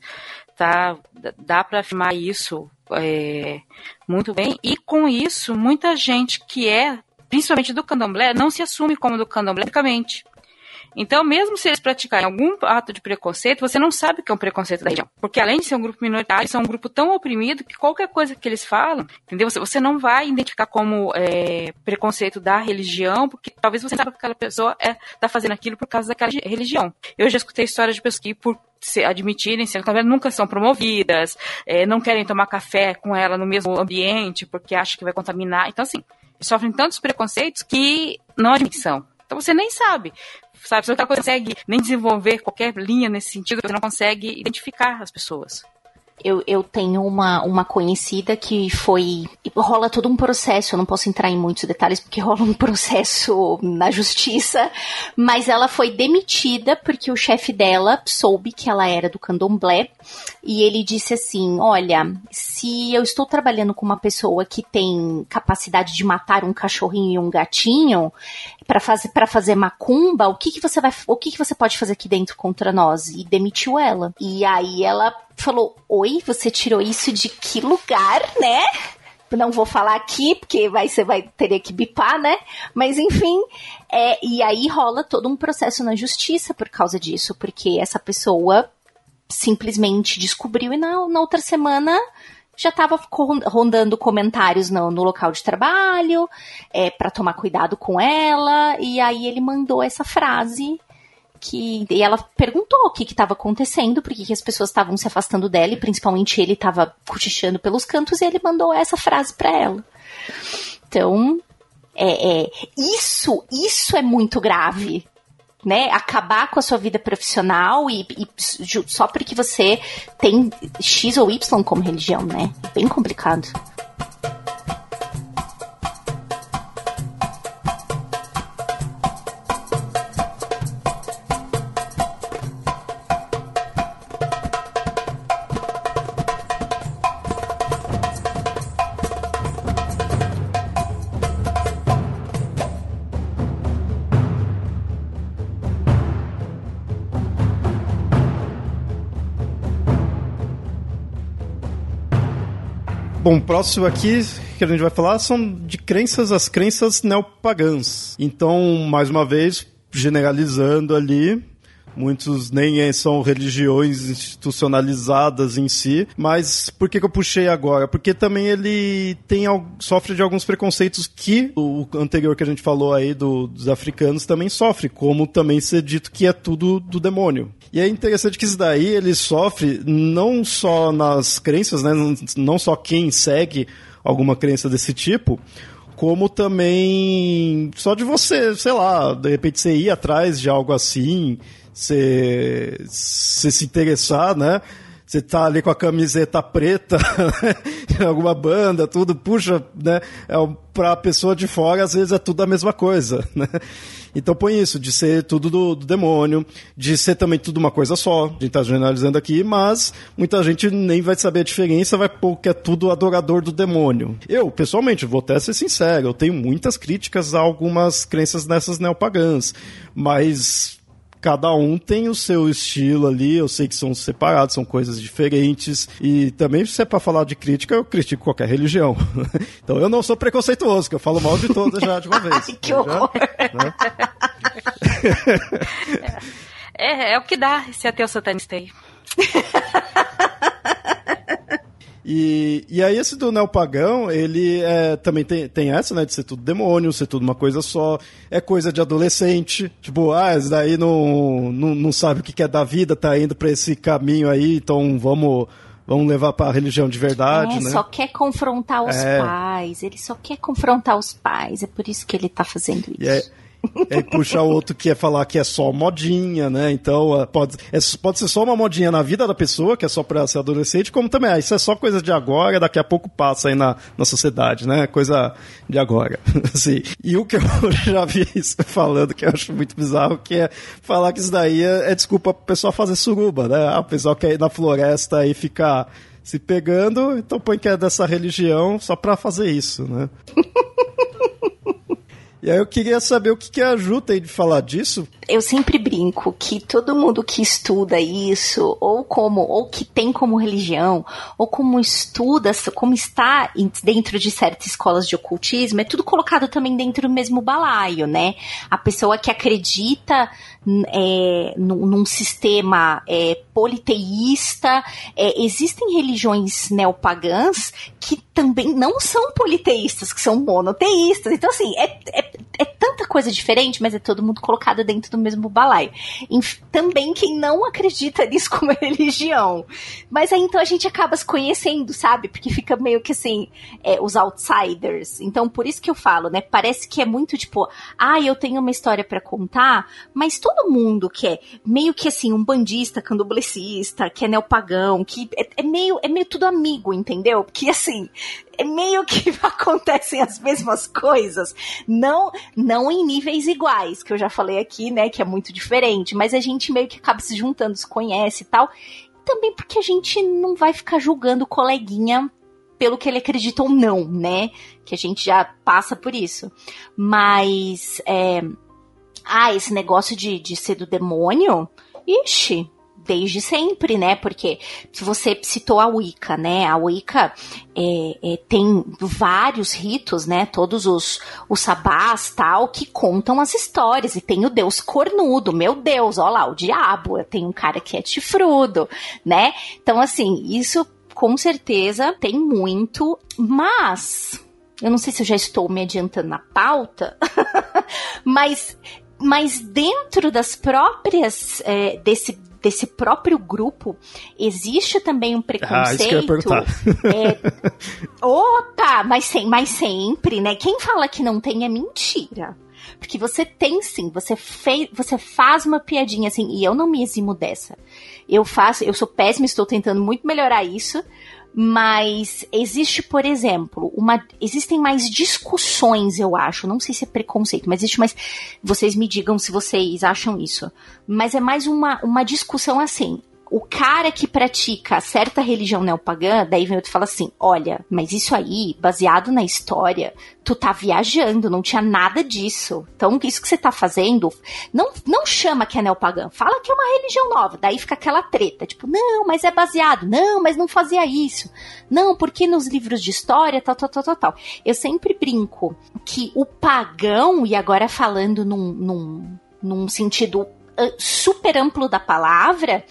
Tá? Dá para afirmar isso é, muito bem. E com isso, muita gente que é principalmente do candomblé, não se assume como do candomblé, basicamente. Então, mesmo se eles praticarem algum ato de preconceito, você não sabe que é um preconceito da região. Porque além de ser um grupo minoritário, são um grupo tão oprimido que qualquer coisa que eles falam, entendeu? Você não vai identificar como é, preconceito da religião, porque talvez você saiba que aquela pessoa é, tá fazendo aquilo por causa daquela religião. Eu já escutei histórias de pessoas que, por se admitirem ser nunca são promovidas, é, não querem tomar café com ela no mesmo ambiente porque acham que vai contaminar. Então, assim, sofrem tantos preconceitos que não admitem. Então você nem sabe sabe? Você não consegue nem desenvolver qualquer linha nesse sentido, você não consegue identificar as pessoas. Eu, eu tenho uma, uma conhecida que foi. Rola todo um processo, eu não posso entrar em muitos detalhes porque rola um processo na justiça, mas ela foi demitida porque o chefe dela soube que ela era do candomblé e ele disse assim: Olha, se eu estou trabalhando com uma pessoa que tem capacidade de matar um cachorrinho e um gatinho, para fazer para fazer macumba, o que que você vai, o que que você pode fazer aqui dentro contra nós? E demitiu ela. E aí ela falou: "Oi, você tirou isso de que lugar, né?" não vou falar aqui, porque vai, você vai teria que bipar, né? Mas enfim, é, e aí rola todo um processo na justiça por causa disso, porque essa pessoa simplesmente descobriu e na, na outra semana já estava rondando comentários no, no, local de trabalho, é, para tomar cuidado com ela, e aí ele mandou essa frase que e ela perguntou o que estava acontecendo, porque que as pessoas estavam se afastando dela, e principalmente ele estava cochichando pelos cantos, e ele mandou essa frase para ela. Então, é, é, isso, isso é muito grave, né, acabar com a sua vida profissional e, e, só porque você tem X ou Y como religião, né? Bem complicado. Bom, próximo aqui que a gente vai falar são de crenças, as crenças neopagãs. Então, mais uma vez, generalizando ali, muitos nem são religiões institucionalizadas em si, mas por que, que eu puxei agora? Porque também ele tem sofre de alguns preconceitos que o anterior que a gente falou aí do, dos africanos também sofre, como também ser dito que é tudo do demônio. E é interessante que isso daí ele sofre não só nas crenças, né? Não só quem segue alguma crença desse tipo, como também só de você, sei lá, de repente você ir atrás de algo assim, você, se interessar, né? você tá ali com a camiseta preta, né, alguma banda, tudo, puxa, né? É, pra pessoa de fora, às vezes é tudo a mesma coisa, né? Então põe isso, de ser tudo do, do, demônio, de ser também tudo uma coisa só. A gente tá generalizando aqui, mas muita gente nem vai saber a diferença, vai pôr que é tudo adorador do demônio. Eu, pessoalmente, vou até ser sincero, eu tenho muitas críticas a algumas crenças nessas neopagãs, mas cada um tem o seu estilo ali, eu sei que são separados, são coisas diferentes, e também se é pra falar de crítica, eu critico qualquer religião. então eu não sou preconceituoso, que eu falo mal de todas já de uma vez. Ai, que horror! né? é, é o que dá esse ateu satanista aí. E, e aí esse do neopagão, ele é, também tem, tem essa, né, de ser tudo demônio, ser tudo uma coisa só, é coisa de adolescente, tipo, ah, esse daí não, não, não sabe o que é da vida, tá indo pra esse caminho aí, então vamos vamos levar para a religião de verdade, é, né? só quer confrontar os É. pais, ele só quer confrontar os pais, é por isso que ele tá fazendo isso. E aí, aí puxa outro que é falar que é só modinha, né? Então, ah, pode, é, pode ser só uma modinha na vida da pessoa, que é só pra ser adolescente, como também, ah, isso é só coisa de agora, daqui a pouco passa aí na, na sociedade, né? Coisa de agora. assim. E o que eu já vi isso falando, que eu acho muito bizarro, que é falar que isso daí é, é desculpa pro pessoal fazer suruba, né? Ah, o pessoal quer ir na floresta e ficar se pegando, então põe que é dessa religião só pra fazer isso, né? E aí eu queria saber o que, que a Ju tem de falar disso. eu sempre brinco que todo mundo que estuda isso, ou como, ou que tem como religião, ou como estuda, como está dentro de certas escolas de ocultismo, é tudo colocado também dentro do mesmo balaio, né? A pessoa que acredita é, num, num sistema é, politeísta, é, existem religiões neopagãs que também não são politeístas, que são monoteístas. Então, assim, é, é, é tanta coisa diferente, mas é todo mundo colocado dentro do mesmo balaio. Também quem não acredita nisso como religião. Mas aí então a gente acaba se conhecendo, sabe? Porque fica meio que assim, é, os outsiders. Então, por isso que eu falo, né? Parece que é muito tipo, ah, eu tenho uma história pra contar, mas todo mundo que é meio que assim, um bandista, candomblessista, que é neopagão, que é, é meio, é meio tudo amigo, entendeu? Porque assim, meio que acontecem as mesmas coisas, não não em níveis iguais, que eu já falei aqui, né, que é muito diferente, mas a gente meio que acaba se juntando, se conhece e tal. Também porque a gente não vai ficar julgando o coleguinha pelo que ele acredita ou não, né? Que a gente já passa por isso. Mas é, ah, esse negócio de, de ser do demônio, ixi, desde sempre, né? Porque você citou a Wicca, né? A Wicca é, é, tem vários ritos, né? Todos os, os sabás, tal, que contam as histórias. E tem o deus cornudo, meu Deus, ó lá, o diabo. Tem um cara que é chifrudo, né? Então, assim, isso com certeza tem muito, mas... Eu não sei se eu já estou me adiantando na pauta, mas mas dentro das próprias é, desse desse próprio grupo existe também um Ah, isso que eu ia preconceito. perguntar. é, opa, mas, sem, mas sempre, né? Quem fala que não tem é mentira. Porque você tem sim, você fez, você faz uma piadinha assim, e eu não me eximo dessa. Eu faço, eu sou péssima, estou tentando muito melhorar isso, mas existe, por exemplo, uma existem mais discussões, eu acho, não sei se é preconceito, mas existe mais vocês me digam se vocês acham isso. Mas é mais uma, uma discussão assim. O cara que pratica certa religião neopagã, daí vem outro e fala assim: olha, mas isso aí, baseado na história, tu tá viajando, não tinha nada disso. Então, isso que você tá fazendo, não, não chama que é neopagã, fala que é uma religião nova. Daí fica aquela treta, tipo, não, mas é baseado, não, mas não fazia isso. Não, porque nos livros de história, tal, tal, tal, tal, tal. Eu sempre brinco que o pagão, e agora falando num, num, num sentido super amplo da palavra,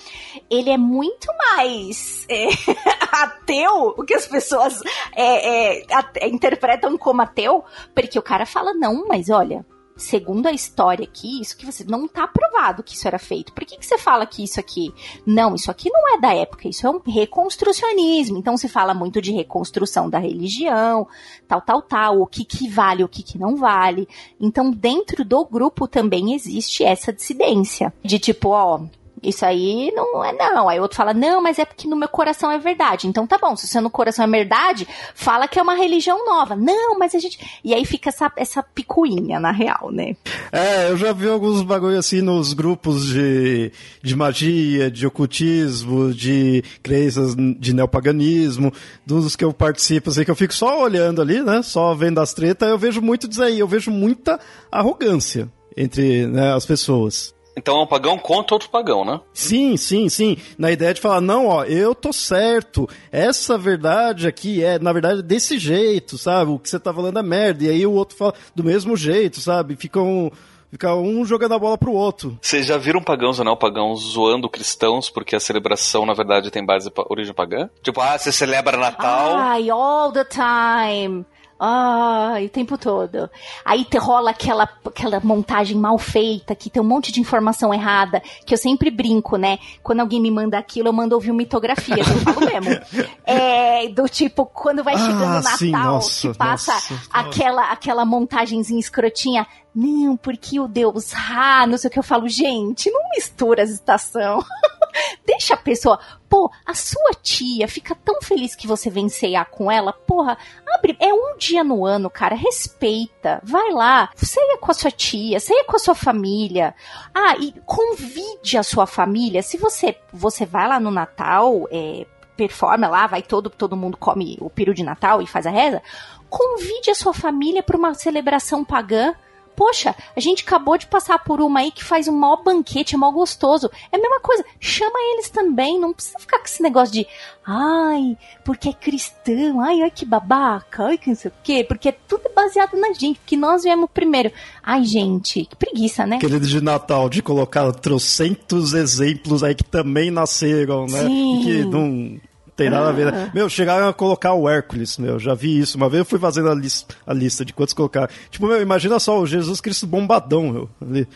ele é muito mais é, ateu, o que as pessoas é, é, interpretam como ateu, porque o cara fala, não, mas olha, segundo a história aqui, isso que você não tá provado que isso era feito. Por que, que você fala que isso aqui? Não, isso aqui não é da época, isso é um reconstrucionismo. Então se fala muito de reconstrução da religião, tal, tal, tal, o que que vale, o que que não vale. Então dentro do grupo também existe essa dissidência de tipo, ó, Isso aí não é não. Aí outro fala, não, mas é porque no meu coração é verdade. Então tá bom, se você no coração é verdade, fala que é uma religião nova. Não, mas a gente. E aí fica essa, essa picuinha, na real, né? É, eu já vi alguns bagulho assim nos grupos de, de magia, de ocultismo, de crenças de neopaganismo, dos que eu participo, assim, que eu fico só olhando ali, né? Só vendo as tretas, eu vejo muito disso aí, eu vejo muita arrogância entre né, as pessoas. Então é um pagão contra outro pagão, né? Sim, sim, sim. Na ideia de falar, não, ó, eu tô certo. Essa verdade aqui é, na verdade, desse jeito, sabe? O que você tá falando é merda. E aí o outro fala do mesmo jeito, sabe? Fica um. Fica um jogando a bola pro outro. Vocês já viram pagãos ou não pagãos zoando cristãos porque a celebração, na verdade, tem base origem pagã? Tipo, ah, você celebra Natal. Ai, all the time. Ai, o tempo todo. Aí te rola aquela, aquela montagem mal feita, que tem um monte de informação errada, que eu sempre brinco, né? Quando alguém me manda aquilo, eu mando ouvir mitografias, eu falo mesmo. É, do tipo, quando vai chegando o Ah, Natal, sim, nossa, que passa nossa, aquela, aquela montagenzinha escrotinha. Não, porque o Deus Ra, não sei o que eu falo, gente, não mistura as estação. Deixa a pessoa. Pô, a sua tia fica tão feliz que você vem ceiar com ela. Porra, abre. É um dia no ano, cara. Respeita. Vai lá. Ceia com a sua tia, ceia com a sua família. Ah, e convide a sua família. Se você, você vai lá no Natal, é, performa lá, vai todo, todo mundo come o peru de Natal e faz a reza. Convide a sua família para uma celebração pagã. Poxa, a gente acabou de passar por uma aí que faz um maior banquete, é mó gostoso. É a mesma coisa, chama eles também, não precisa ficar com esse negócio de ai, porque é cristão, ai, ai que babaca, ai que não sei o quê, porque é tudo baseado na gente, porque nós viemos primeiro. Ai, gente, que preguiça, né? Aquele de Natal, de colocar trocentos exemplos aí que também nasceram, né? Sim. E que não tem nada a ver. Né? Meu, chegaram a colocar o Hércules, meu, já vi isso. Uma vez eu fui fazendo a, lis a lista de quantos colocar. Tipo, meu, imagina só o Jesus Cristo bombadão, meu, ali.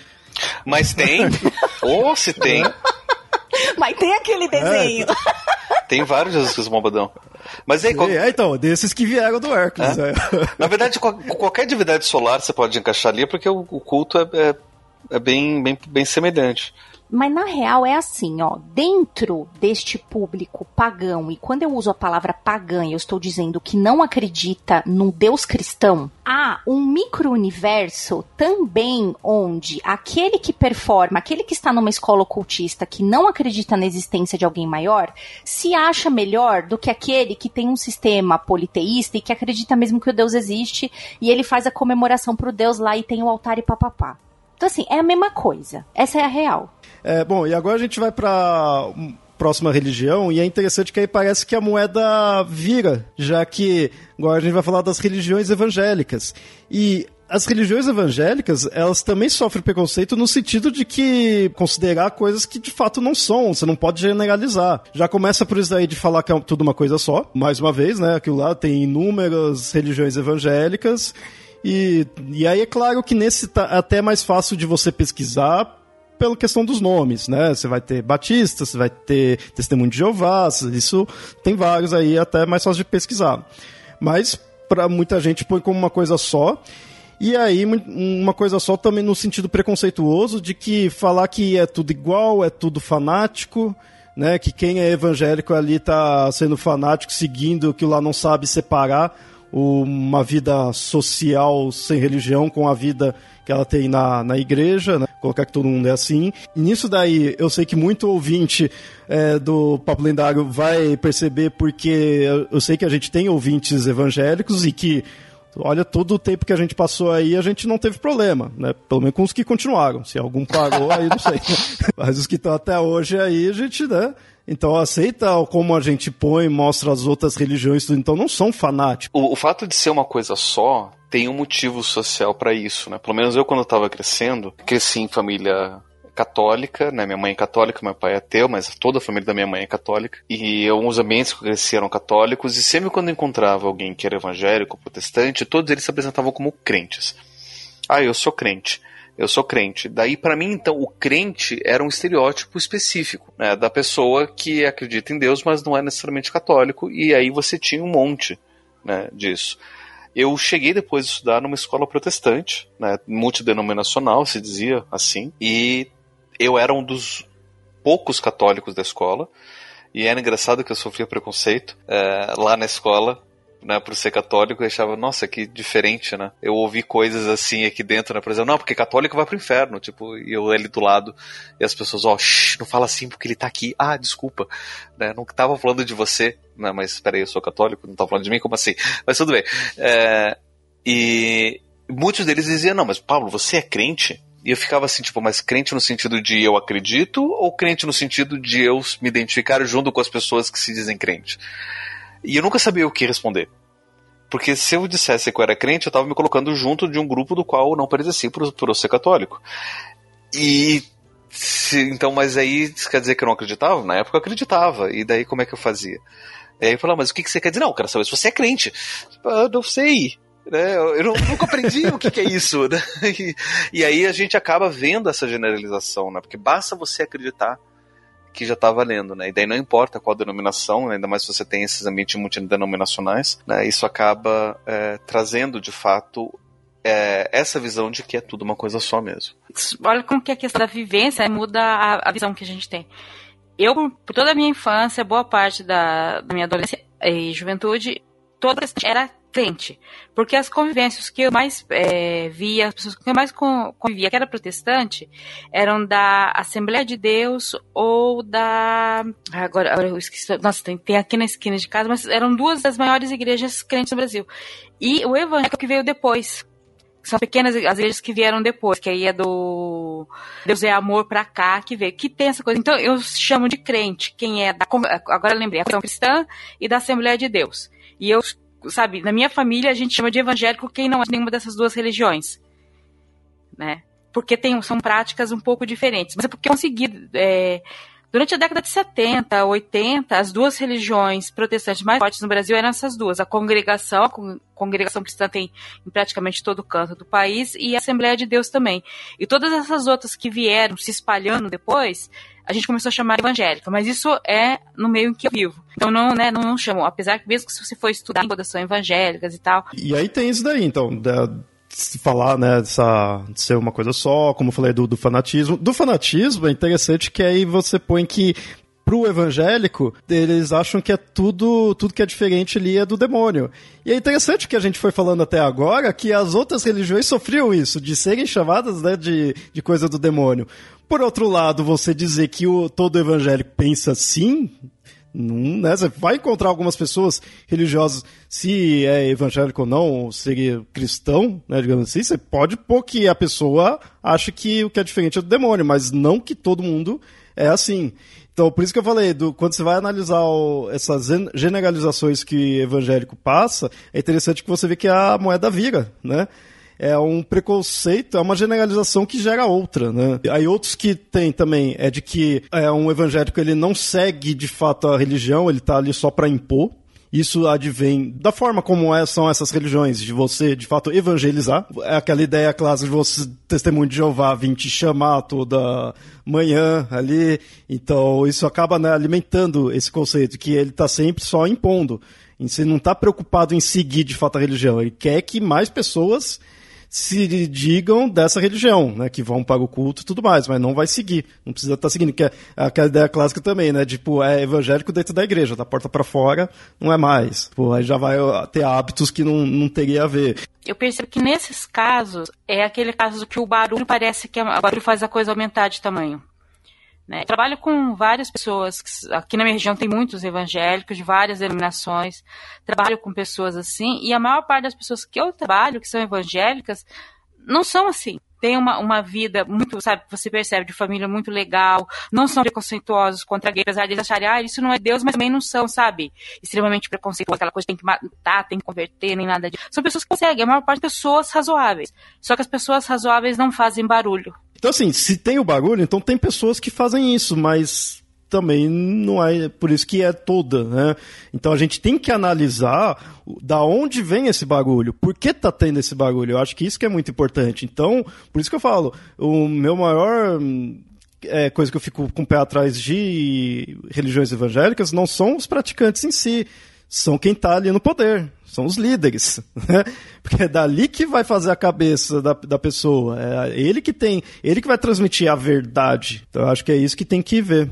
Mas tem. Ou se tem. Mas tem aquele desenho. Tem vários Jesus Cristo bombadão. Mas aí, qual- É, então, desses que vieram do Hércules. É? é. na verdade, qual- qualquer divindade solar você pode encaixar ali, porque o, o culto é, é, é bem, bem, bem semelhante. Mas na real é assim, ó, dentro deste público pagão, e quando eu uso a palavra pagã, eu estou dizendo que não acredita num Deus cristão, há um micro-universo também onde aquele que performa, aquele que está numa escola ocultista que não acredita na existência de alguém maior, se acha melhor do que aquele que tem um sistema politeísta e que acredita mesmo que o Deus existe e ele faz a comemoração pro Deus lá e tem o altar e papapá. Então, assim, é a mesma coisa. Essa é a real. É, bom, e agora a gente vai para próxima religião e é interessante que aí parece que a moeda vira, já que agora a gente vai falar das religiões evangélicas. E as religiões evangélicas, elas também sofrem preconceito no sentido de que considerar coisas que de fato não são, você não pode generalizar. Já começa por isso aí de falar que é tudo uma coisa só, mais uma vez, né? Aquilo lá tem inúmeras religiões evangélicas. E, e aí é claro que nesse tá até mais fácil de você pesquisar pela questão dos nomes, né? Você vai ter Batista, você vai ter Testemunho de Jeová, isso tem vários aí, até mais fácil de pesquisar. Mas para muita gente põe como uma coisa só. E aí, uma coisa só também no sentido preconceituoso de que falar que é tudo igual, é tudo fanático, né? Que quem é evangélico ali tá sendo fanático, seguindo que lá não sabe separar uma vida social sem religião com a vida que ela tem na, na igreja, né? colocar que todo mundo é assim. E nisso daí, eu sei que muito ouvinte é, do Papo Lendário vai perceber, porque eu, sei que a gente tem ouvintes evangélicos e que Olha, todo o tempo que a gente passou aí, a gente não teve problema, né? Pelo menos com os que continuaram. Se algum parou, aí não sei. Mas os que estão até hoje aí, a gente, né? Então aceita como a gente põe, mostra as outras religiões, então não são fanáticos. O, o fato de ser uma coisa só tem um motivo social para isso, né? Pelo menos eu quando eu tava crescendo, cresci em família católica, né? Minha mãe é católica, meu pai é ateu, mas toda a família da minha mãe é católica. E alguns ambientes que eu cresci eram católicos, e sempre quando eu encontrava alguém que era evangélico, protestante, todos eles se apresentavam como crentes. Ah, eu sou crente. Eu sou crente. Daí, para mim, então, o crente era um estereótipo específico, né? Da pessoa que acredita em Deus, mas não é necessariamente católico, e aí você tinha um monte, né, disso. Eu cheguei depois de estudar numa escola protestante, né, multidenominacional, se dizia assim, e eu era um dos poucos católicos da escola. E era engraçado que eu sofria preconceito é, lá na escola, né, por ser católico, eu achava, nossa, que diferente, né? Eu ouvi coisas assim aqui dentro, né? Por exemplo, não, porque católico vai pro inferno, tipo, e eu ali do lado, e as pessoas, ó, oh, não fala assim porque ele tá aqui. Ah, desculpa, né? Não tava falando de você, né? Mas peraí, eu sou católico, não tava falando de mim, como assim? Mas tudo bem. É, e muitos deles diziam, não, mas Pablo, você é crente? E eu ficava assim, tipo, mas crente no sentido de eu acredito ou crente no sentido de eu me identificar junto com as pessoas que se dizem crente? E eu nunca sabia o que responder. Porque se eu dissesse que eu era crente, eu estava me colocando junto de um grupo do qual eu não pertencia por, por eu ser católico. E. Se, então, mas aí quer dizer que eu não acreditava? Na época eu acreditava. E daí como é que eu fazia? E aí eu falava, mas o que, que você quer dizer? Não, eu quero saber se você é crente. Eu não sei. Né? Eu não, nunca aprendi o que, que, é isso. Né? E, e, aí a gente acaba vendo essa generalização, né? Porque basta você acreditar que já está valendo, né? E daí não importa qual denominação, né? ainda mais se você tem esses ambientes multidenominacionais, né? Isso acaba é, trazendo, de fato, é, essa visão de que é tudo uma coisa só mesmo. Olha como que a questão da vivência muda a, a visão que a gente tem. Eu, por toda a minha infância, boa parte da, da minha adolescência e juventude, toda era crente. Porque as convivências que eu mais é, via, as pessoas que eu mais convivia, que era protestante, eram da Assembleia de Deus ou da. Agora, agora eu esqueci. Nossa, tem, tem aqui na esquina de casa, mas eram duas das maiores igrejas crentes no Brasil. E o evangélico que veio depois. São pequenas as igrejas que vieram depois, que aí é do Deus é Amor pra cá, que veio, que tem essa coisa. Então eu chamo de crente, quem é da. Agora eu lembrei, a Cristã e da Assembleia de Deus. E eu sabe, na minha família a gente chama de evangélico quem não é nenhuma dessas duas religiões, né? Porque tem, são práticas um pouco diferentes. Mas é porque eu consegui, é, durante a década de 70, 80, as duas religiões protestantes mais fortes no Brasil eram essas duas. A congregação, a congregação cristã tem em praticamente todo o canto do país, e a Assembleia de Deus também. E todas essas outras que vieram se espalhando depois, a gente começou a chamar evangélica, mas isso é no meio em que eu vivo. Então não, né, não, não chamo, apesar que mesmo que se você for estudar em são evangélicas e tal. E aí tem isso daí, então, da, falar, né, dessa, de ser uma coisa só, como eu falei do, do fanatismo. Do fanatismo é interessante que aí você põe que pro evangélico, eles acham que é tudo, tudo que é diferente ali é do demônio. E é interessante que a gente foi falando até agora que as outras religiões sofriam isso, de serem chamadas né, de, de coisa do demônio. Por outro lado, você dizer que o, todo evangélico pensa assim, não, né? Você vai encontrar algumas pessoas religiosas, se é evangélico ou não, ou seria cristão, né, digamos assim, você pode pôr que a pessoa acha que o que é diferente é do demônio, mas não que todo mundo é assim. Então, por isso que eu falei, do, quando você vai analisar o, essas generalizações que evangélico passa, é interessante que você vê que a moeda vira, né? É um preconceito, é uma generalização que gera outra, né? Aí outros que tem também é de que é um evangélico ele não segue de fato a religião, ele está ali só para impor. Isso advém da forma como é, são essas religiões, de você, de fato, evangelizar. É aquela ideia clássica de você, testemunho de Jeová, vir te chamar toda manhã ali. Então, isso acaba né, alimentando esse conceito, que ele está sempre só impondo. Você não está preocupado em seguir, de fato, a religião. Ele quer que mais pessoas se digam dessa religião, né? Que vão para o culto e tudo mais, mas não vai seguir. Não precisa estar tá seguindo, que é aquela ideia clássica também, né? Tipo, é evangélico dentro da igreja, da porta para fora, não é mais. Pô, aí já vai ter hábitos que não, não teria a ver. Eu percebo que nesses casos, é aquele caso que o barulho parece que o barulho faz a coisa aumentar de tamanho. Né? Trabalho com várias pessoas, aqui na minha região tem muitos evangélicos de várias denominações, trabalho com pessoas assim, e a maior parte das pessoas que eu trabalho, que são evangélicas, não são assim. Tem uma, uma vida muito, sabe, você percebe, de família muito legal, não são preconceituosos contra gays, apesar de eles acharem, ah, isso não é Deus, mas também não são, sabe, extremamente preconceituosos, aquela coisa tem que matar, tem que converter, nem nada disso. São pessoas que conseguem, a maior parte pessoas razoáveis. Só que as pessoas razoáveis não fazem barulho. Então, assim, se tem o barulho, então tem pessoas que fazem isso, mas também não é por isso que é toda, né? Então a gente tem que analisar da onde vem esse barulho, por que tá tendo esse barulho. Eu acho que isso que é muito importante. Então, por isso que eu falo, o meu maior é, coisa que eu fico com o pé atrás de religiões evangélicas não são os praticantes em si, são quem está ali no poder, são os líderes, né? Porque é dali que vai fazer a cabeça da, da pessoa, é ele que tem, ele que vai transmitir a verdade. Então eu acho que é isso que tem que ver.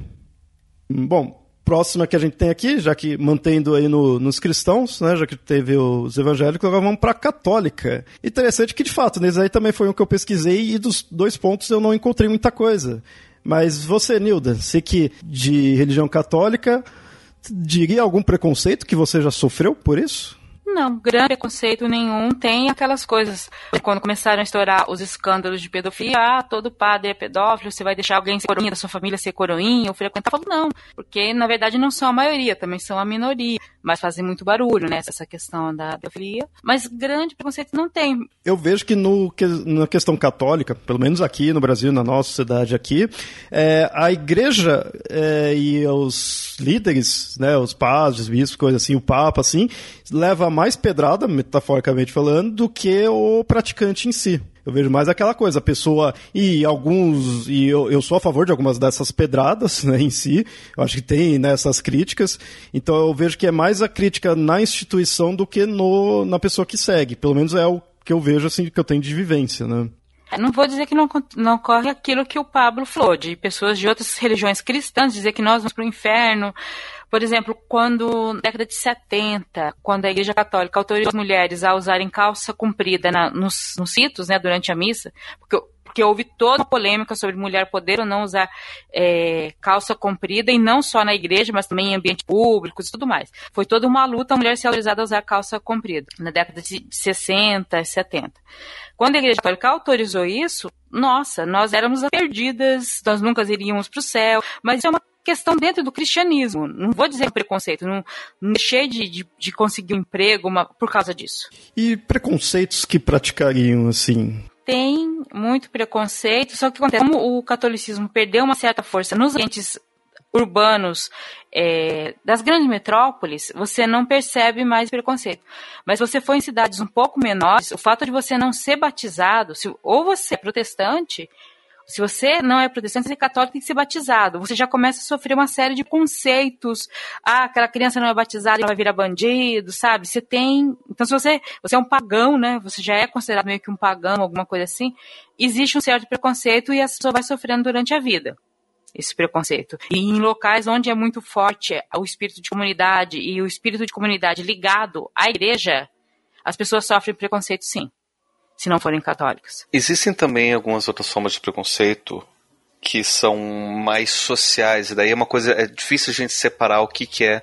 Bom, próxima que a gente tem aqui, já que mantendo aí no, nos cristãos, né, já que teve os evangélicos, agora vamos para a católica. Interessante que, de fato, nesse aí também foi um que eu pesquisei e dos dois pontos eu não encontrei muita coisa. Mas você, Nilda, você que de religião católica, diria algum preconceito que você já sofreu por isso? Não, grande preconceito nenhum. Tem aquelas coisas. Quando começaram a estourar os escândalos de pedofilia, ah, todo padre é pedófilo, você vai deixar alguém ser coroinha da sua família ser coroinha ou frequentar. Eu falo, não, porque na verdade não são a maioria, também são a minoria. Mas fazem muito barulho, né, essa questão da pedofilia. Mas grande preconceito não tem. Eu vejo que no, na questão católica, pelo menos aqui no Brasil, na nossa sociedade aqui, é, a igreja é, e os líderes, né, os padres, bispos, coisas assim, o papa, assim, leva mais pedrada, metaforicamente falando, do que o praticante em si. Eu vejo mais aquela coisa, a pessoa. E alguns. E eu, eu sou a favor de algumas dessas pedradas né, em si. Eu acho que tem nessas né, críticas. Então eu vejo que é mais a crítica na instituição do que no, na pessoa que segue. Pelo menos é o que eu vejo, assim, que eu tenho de vivência, né? Não vou dizer que não, não ocorre aquilo que o Pablo falou, de pessoas de outras religiões cristãs dizer que nós vamos para o inferno, por exemplo, quando, na década de 70, quando a Igreja Católica autorizou as mulheres a usarem calça comprida na, nos, nos ritos, né, durante a missa, porque porque houve toda uma polêmica sobre mulher poder ou não usar é, calça comprida, e não só na igreja, mas também em ambientes públicos e tudo mais. Foi toda uma luta a mulher ser autorizada a usar calça comprida, na década de 60, 70. Quando a igreja católica autorizou isso, nossa, nós éramos perdidas, nós nunca iríamos para o céu, mas é uma questão dentro do cristianismo. Não vou dizer preconceito, não, não deixei de, de, de, conseguir um emprego uma, por causa disso. E preconceitos que praticariam, assim? Tem muito preconceito, só que acontece, como o catolicismo perdeu uma certa força nos ambientes urbanos é, das grandes metrópoles, você não percebe mais preconceito. Mas se você for em cidades um pouco menores, o fato de você não ser batizado, se, ou você é protestante, se você não é protestante, você é católico, tem que ser batizado. Você já começa a sofrer uma série de conceitos. Ah, aquela criança não é batizada, ela vai virar bandido, sabe? Você tem. Então, se você, você é um pagão, né? Você já é considerado meio que um pagão, alguma coisa assim. Existe um certo preconceito e a pessoa vai sofrendo durante a vida esse preconceito. E em locais onde é muito forte o espírito de comunidade e o espírito de comunidade ligado à igreja, as pessoas sofrem preconceito sim se não forem católicos. Existem também algumas outras formas de preconceito que são mais sociais, e daí é uma coisa, é difícil a gente separar o que, que é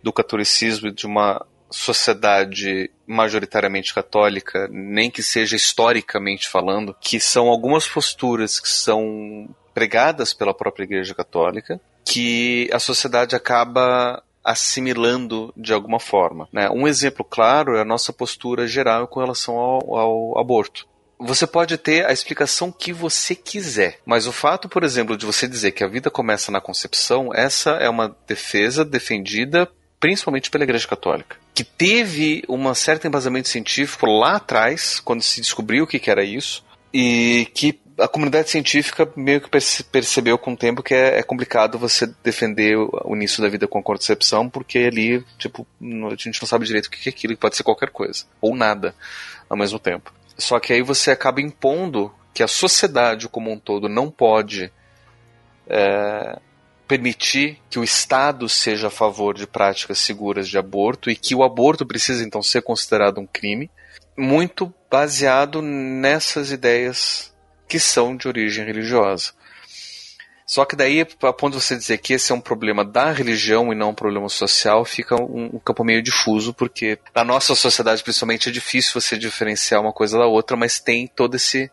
do catolicismo de uma sociedade majoritariamente católica, nem que seja historicamente falando, que são algumas posturas que são pregadas pela própria Igreja Católica, que a sociedade acaba assimilando de alguma forma. Né? Um exemplo claro é a nossa postura geral com relação ao, ao aborto. Você pode ter a explicação que você quiser, mas o fato, por exemplo, de você dizer que a vida começa na concepção, essa é uma defesa defendida principalmente pela Igreja Católica, que teve um certo embasamento científico lá atrás, quando se descobriu o que, era isso, e que a comunidade científica meio que percebeu com o tempo que é, é, complicado você defender o início da vida com a contracepção, porque ali, tipo, a gente não sabe direito o que é aquilo, que pode ser qualquer coisa, ou nada ao mesmo tempo. Só que aí você acaba impondo que a sociedade como um todo não pode é, permitir que o Estado seja a favor de práticas seguras de aborto e que o aborto precisa então ser considerado um crime, muito baseado nessas ideias que são de origem religiosa. Só que daí, a ponto de você dizer que esse é um problema da religião e não um problema social, fica um, um, campo meio difuso, porque na nossa sociedade, principalmente, é difícil você diferenciar uma coisa da outra, mas tem todo esse,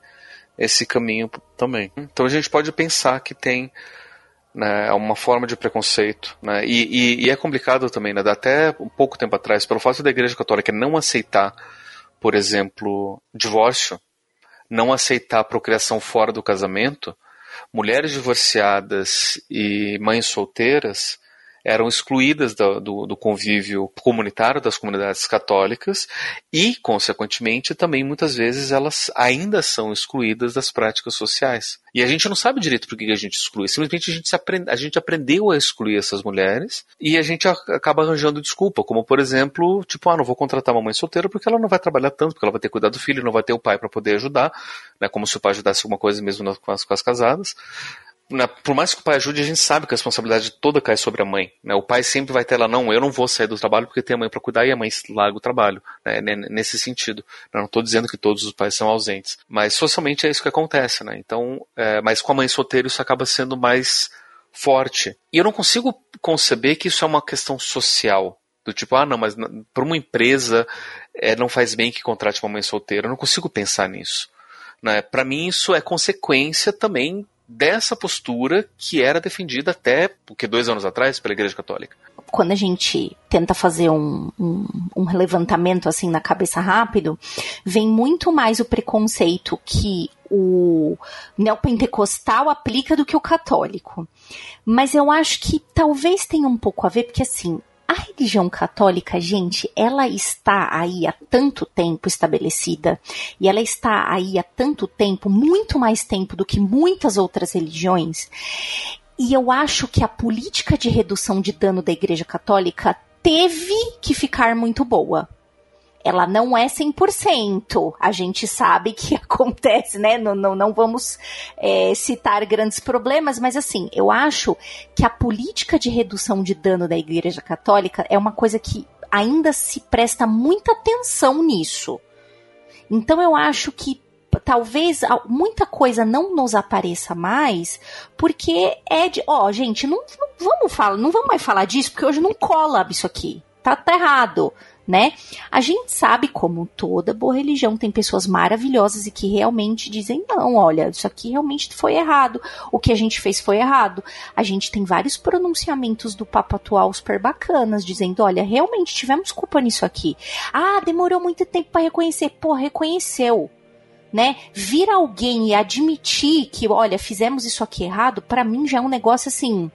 esse caminho também. Então a gente pode pensar que tem né, uma forma de preconceito, né, e, e, e, é complicado também, né, até um pouco tempo atrás, pelo fato da Igreja Católica não aceitar, por exemplo, divórcio, não aceitar a procriação fora do casamento, mulheres divorciadas e mães solteiras eram excluídas do, do, do, convívio comunitário das comunidades católicas e, consequentemente, também muitas vezes elas ainda são excluídas das práticas sociais. E a gente não sabe direito por que a gente exclui, simplesmente a gente, aprende, a gente aprendeu a excluir essas mulheres e a gente acaba arranjando desculpa, como por exemplo, tipo, ah, não vou contratar uma mãe solteira porque ela não vai trabalhar tanto, porque ela vai ter cuidar do filho, não vai ter o pai para poder ajudar, né, como se o pai ajudasse alguma coisa mesmo com as, com as casadas. Né, por mais que o pai ajude, a gente sabe que a responsabilidade toda cai sobre a mãe. Né? O pai sempre vai ter lá, não, eu não vou sair do trabalho porque tem a mãe para cuidar e a mãe larga o trabalho. Né? Nesse sentido. Eu não estou dizendo que todos os pais são ausentes. Mas socialmente é isso que acontece. Né? Então, é, mas com a mãe solteira isso acaba sendo mais forte. E eu não consigo conceber que isso é uma questão social. Do tipo, ah, não, mas para uma empresa é, não faz bem que contrate uma mãe solteira. Eu não consigo pensar nisso. Né? Para mim, isso é consequência também dessa postura que era defendida até porque dois anos atrás pela Igreja Católica. Quando a gente tenta fazer um, um, um levantamento assim na cabeça rápido, vem muito mais o preconceito que o neopentecostal aplica do que o católico. Mas eu acho que talvez tenha um pouco a ver, porque assim, a religião católica, gente, ela está aí há tanto tempo estabelecida e ela está aí há tanto tempo, muito mais tempo do que muitas outras religiões. E eu acho que a política de redução de dano da Igreja Católica teve que ficar muito boa ela não é 100%. A gente sabe que acontece, né? Não, não, não vamos é, citar grandes problemas, mas assim, eu acho que a política de redução de dano da Igreja Católica é uma coisa que ainda se presta muita atenção nisso. Então eu acho que talvez muita coisa não nos apareça mais, porque é de, ó, oh, gente, não, não, vamos falar, não vamos mais falar disso, porque hoje não cola isso aqui. Tá, tá errado né? A gente sabe como toda boa religião tem pessoas maravilhosas e que realmente dizem não, olha, isso aqui realmente foi errado, o que a gente fez foi errado. A gente tem vários pronunciamentos do Papa atual super bacanas dizendo, olha, realmente tivemos culpa nisso aqui. Ah, demorou muito tempo para reconhecer. Pô, reconheceu. Né? Vir alguém e admitir que, olha, fizemos isso aqui errado, para mim já é um negócio assim,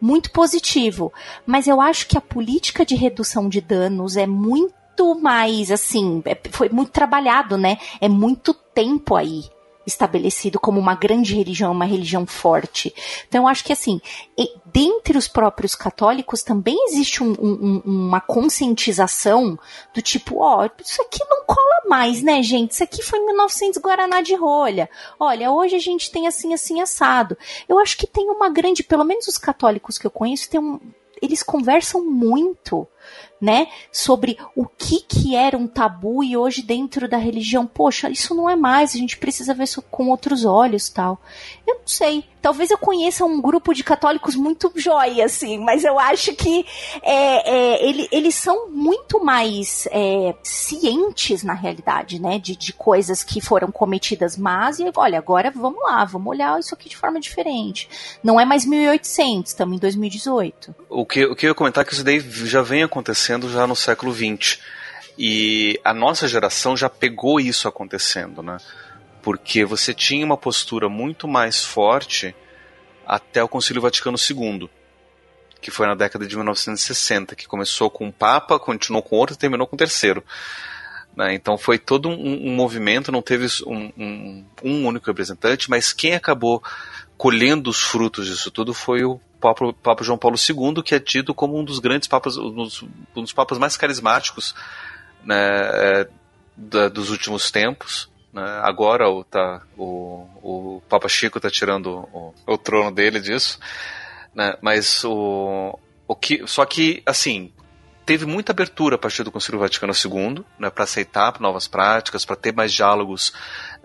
muito positivo. Mas eu acho que a política de redução de danos é muito mais assim, é, foi muito trabalhado, né? É muito tempo aí estabelecido como uma grande religião, uma religião forte. Então, eu acho que, assim, dentre os próprios católicos também existe um, um, uma conscientização do tipo, ó, oh, isso aqui não cola mais, né, gente? Isso aqui foi 1900 Guaraná de rolha. Olha, hoje a gente tem assim, assim, assado. Eu acho que tem uma grande, pelo menos os católicos que eu conheço, tem um, eles conversam muito né, sobre o que que era um tabu e hoje dentro da religião, poxa, isso não é mais, a gente precisa ver isso com outros olhos, tal. Eu não sei, talvez eu conheça um grupo de católicos muito jóia, assim, mas eu acho que é, é, ele, eles são muito mais é, cientes, na realidade, né, de, de coisas que foram cometidas mas e olha, agora vamos lá, vamos olhar isso aqui de forma diferente. Não é mais 1800, estamos em 2018. O que, o que eu ia comentar é que isso daí já vem acontecendo já no século XX. E a nossa geração já pegou isso acontecendo, né? Porque você tinha uma postura muito mais forte até o Concílio Vaticano II, que foi na década de 1960, que começou com um Papa, continuou com outro e terminou com o terceiro. Né? Então foi todo um, um movimento, não teve um, um, um, único representante, mas quem acabou colhendo os frutos disso tudo foi o Papa, Papa João Paulo II, que é tido como um dos grandes papas, um dos, dos papas mais carismáticos né, é, da, dos últimos tempos. Né? Agora o, tá, o, o Papa Chico está tirando o, o, trono dele disso. Né? Mas o, o que. Só que, assim, teve muita abertura a partir do Concílio Vaticano II né, para aceitar novas práticas, para ter mais diálogos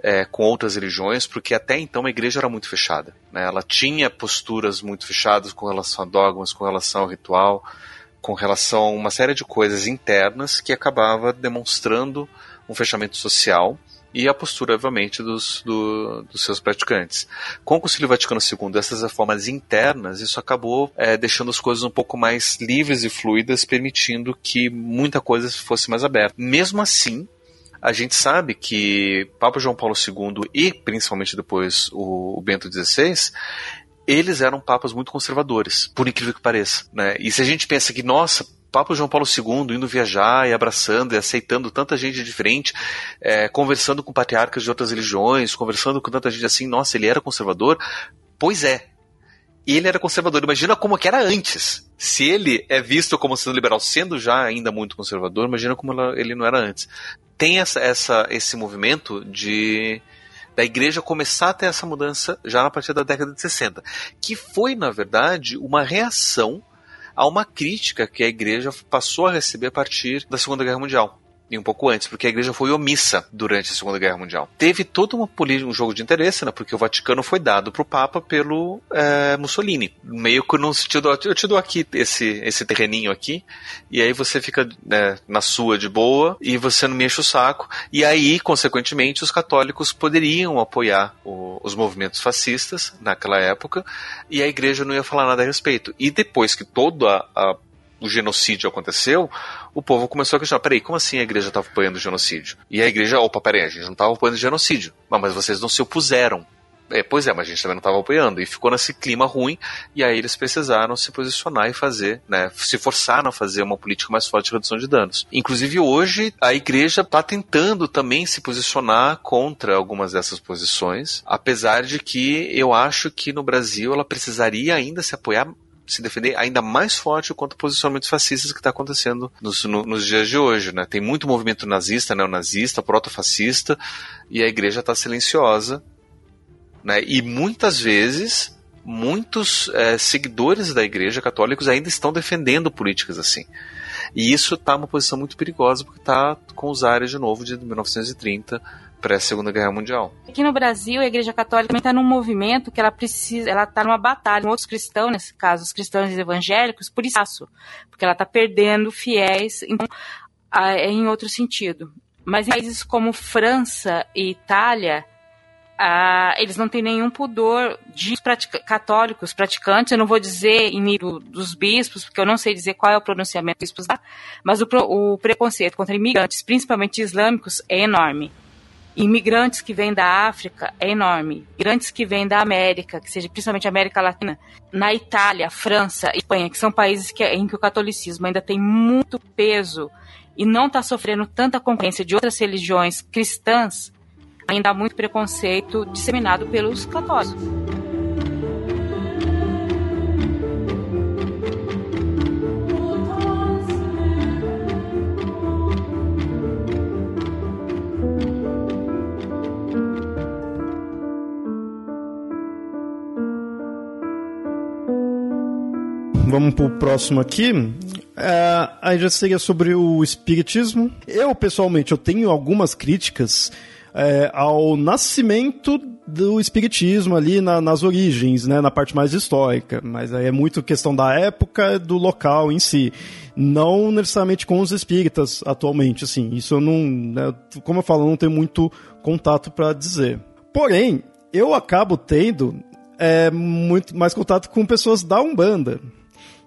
é, com outras religiões, porque até então a igreja era muito fechada. Né? Ela tinha posturas muito fechadas com relação a dogmas, com relação ao ritual, com relação a uma série de coisas internas que acabava demonstrando um fechamento social e a postura, obviamente, dos, do, dos seus praticantes. Com o Concílio Vaticano II, essas reformas internas, isso acabou é, deixando as coisas um pouco mais livres e fluidas, permitindo que muita coisa fosse mais aberta. Mesmo assim, a gente sabe que Papa João Paulo II e principalmente depois o, Bento XVI eles eram papas muito conservadores, por incrível que pareça. Né? E se a gente pensa que, nossa, Papa João Paulo II indo viajar e abraçando e aceitando tanta gente diferente, é, conversando com patriarcas de outras religiões, conversando com tanta gente assim, nossa, ele era conservador? Pois é. E ele era conservador. Imagina como que era antes. Se ele é visto como sendo liberal, sendo já ainda muito conservador, imagina como ele não era antes. Tem essa, essa, esse movimento de da igreja começar a ter essa mudança já na partir da década de 60, que foi, na verdade, uma reação a uma crítica que a igreja passou a receber a partir da Segunda Guerra Mundial e um pouco antes, porque a igreja foi omissa durante a Segunda Guerra Mundial. Teve todo uma um jogo de interesse, né? Porque o Vaticano foi dado para o Papa pelo é, Mussolini. Meio que no sentido, eu te dou aqui esse, esse terreninho aqui, e aí você fica né, na sua de boa, e você não me enche o saco. E aí, consequentemente, os católicos poderiam apoiar o, os movimentos fascistas naquela época, e a igreja não ia falar nada a respeito. E depois que toda a o genocídio aconteceu, o povo começou a questionar: peraí, como assim a igreja estava apoiando o genocídio? E a igreja, opa, peraí, a gente não estava apoiando o genocídio. Mas vocês não se opuseram. É, pois é, mas a gente também não estava apoiando. E ficou nesse clima ruim, e aí eles precisaram se posicionar e fazer, né? Se forçaram a fazer uma política mais forte de redução de danos. Inclusive, hoje, a igreja está tentando também se posicionar contra algumas dessas posições, apesar de que eu acho que no Brasil ela precisaria ainda se apoiar se defender ainda mais forte contra posicionamentos fascistas que está acontecendo nos, no, nos dias de hoje. Né? Tem muito movimento nazista, neonazista, proto-fascista, e a igreja está silenciosa. Né? E muitas vezes, muitos é, seguidores da igreja católicos ainda estão defendendo políticas assim. E isso está uma posição muito perigosa, porque está com os áreas de novo de 1930 pré-segunda guerra mundial. Aqui no Brasil, a Igreja Católica também está num movimento que ela precisa, ela está numa batalha com outros cristãos, nesse caso, os cristãos evangélicos, por espaço, porque ela está perdendo fiéis, então, é em outro sentido. Mas em países como França e Itália, ah, eles não têm nenhum pudor de católicos praticantes. Eu não vou dizer em nível dos bispos, porque eu não sei dizer qual é o pronunciamento dos bispos lá, mas o, o preconceito contra imigrantes, principalmente islâmicos, é enorme imigrantes que vêm da África é enorme. Imigrantes que vêm da América, que seja principalmente América Latina, na Itália, França, Espanha, que são países que, em que o catolicismo ainda tem muito peso e não está sofrendo tanta concorrência de outras religiões cristãs, ainda há muito preconceito disseminado pelos católicos. Vamos pro próximo aqui. É, aí já seria sobre o espiritismo. Eu, pessoalmente, eu tenho algumas críticas é, ao nascimento do espiritismo ali na, nas origens, né, na parte mais histórica, mas aí é muito questão da época, do local em si, não necessariamente com os espíritas atualmente, assim, isso eu não, né, como eu falo, eu não tenho muito contato para dizer. Porém, eu acabo tendo é, muito mais contato com pessoas da Umbanda,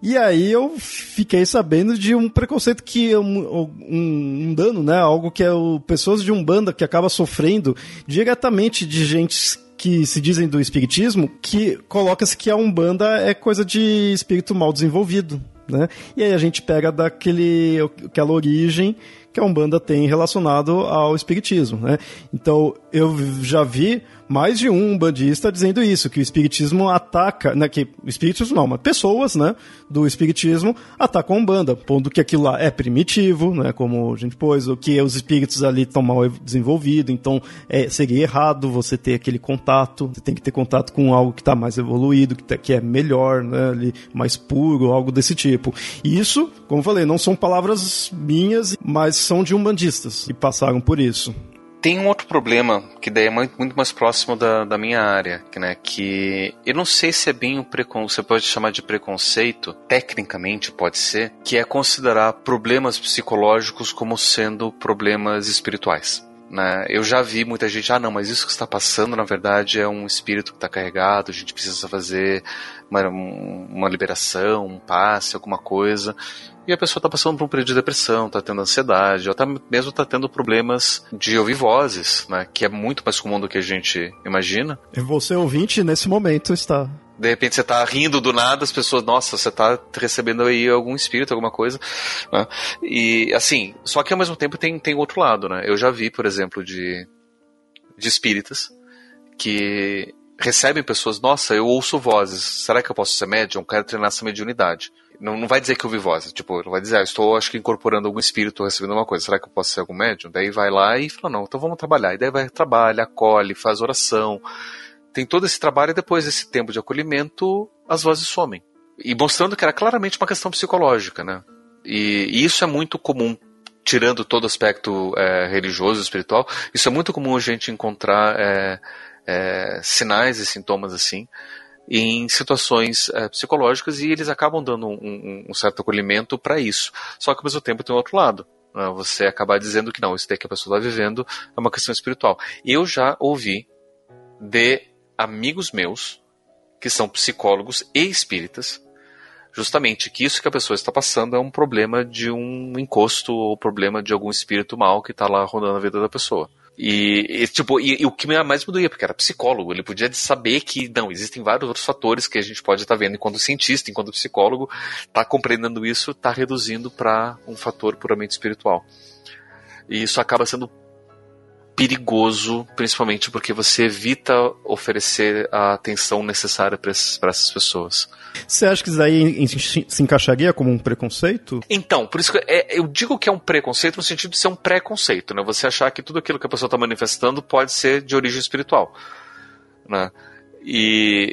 e aí eu fiquei sabendo de um preconceito que um, um, um dano, né? Algo que é o pessoas de umbanda que acaba sofrendo diretamente de gente que se dizem do espiritismo, que coloca-se que a umbanda é coisa de espírito mal desenvolvido, né? E aí a gente pega daquele aquela origem que a umbanda tem relacionado ao espiritismo, né? Então eu já vi mais de um bandista dizendo isso, que o espiritismo ataca, né, que o não, mas pessoas, né, do espiritismo atacam a Umbanda, pondo que aquilo lá é primitivo, né, como a gente pôs, o que os espíritos ali estão mal desenvolvidos, então é, seria errado você ter aquele contato, você tem que ter contato com algo que está mais evoluído, que, tá, que é melhor, né, ali, mais puro, algo desse tipo. Isso, como eu falei, não são palavras minhas, mas são de umbandistas que passaram por isso. Tem um outro problema, que daí é muito, mais próximo da, da minha área, que, né, que eu não sei se é bem um preconceito, você pode chamar de preconceito, tecnicamente pode ser, que é considerar problemas psicológicos como sendo problemas espirituais. Né? Eu já vi muita gente, ah não, mas isso que está passando na verdade é um espírito que está carregado, a gente precisa fazer uma, uma liberação, um passe, alguma coisa e a pessoa está passando por um período de depressão, está tendo ansiedade, ou tá, mesmo está tendo problemas de ouvir vozes, né? Que é muito mais comum do que a gente imagina. E você, ouvinte, nesse momento está. De repente você está rindo do nada, as pessoas, nossa, você está recebendo aí algum espírito, alguma coisa. Né? E assim, só que ao mesmo tempo tem, tem outro lado, né? Eu já vi, por exemplo, de, de espíritas que recebem pessoas, nossa, eu ouço vozes, será que eu posso ser médium? Quero treinar essa mediunidade Não, não vai dizer que ouve voz. Tipo, não vai dizer, ah, estou, acho que, incorporando algum espírito, recebendo alguma coisa. Será que eu posso ser algum médium? Daí vai lá e fala, não, então vamos trabalhar. E daí vai, trabalha, acolhe, faz oração. Tem todo esse trabalho e depois desse tempo de acolhimento, as vozes somem. E mostrando que era claramente uma questão psicológica, né? E, e isso é muito comum tirando todo aspecto é, religioso, espiritual, isso é muito comum a gente encontrar é, é, sinais e sintomas assim em situações é, psicológicas e eles acabam dando um, um, um certo acolhimento para isso. Só que ao mesmo tempo tem o outro lado. Né? Você acabar dizendo que não, isso daí que a pessoa está vivendo é uma questão espiritual. Eu já ouvi de amigos meus que são psicólogos e espíritas justamente que isso que a pessoa está passando é um problema de um encosto ou problema de algum espírito mal que está lá rondando a vida da pessoa. E, e tipo, e, e, o que mais me doía, porque era psicólogo, ele podia saber que, não, existem vários outros fatores que a gente pode estar tá vendo enquanto cientista, enquanto psicólogo, está compreendendo isso, está reduzindo para um fator puramente espiritual. E isso acaba sendo perigoso, principalmente porque você evita oferecer a atenção necessária para essas pessoas. Você acha que isso aí se encaixaria como um preconceito? Então, por isso que é, eu digo que é um preconceito no sentido de ser um preconceito, né? Você achar que tudo aquilo que a pessoa está manifestando pode ser de origem espiritual, né? E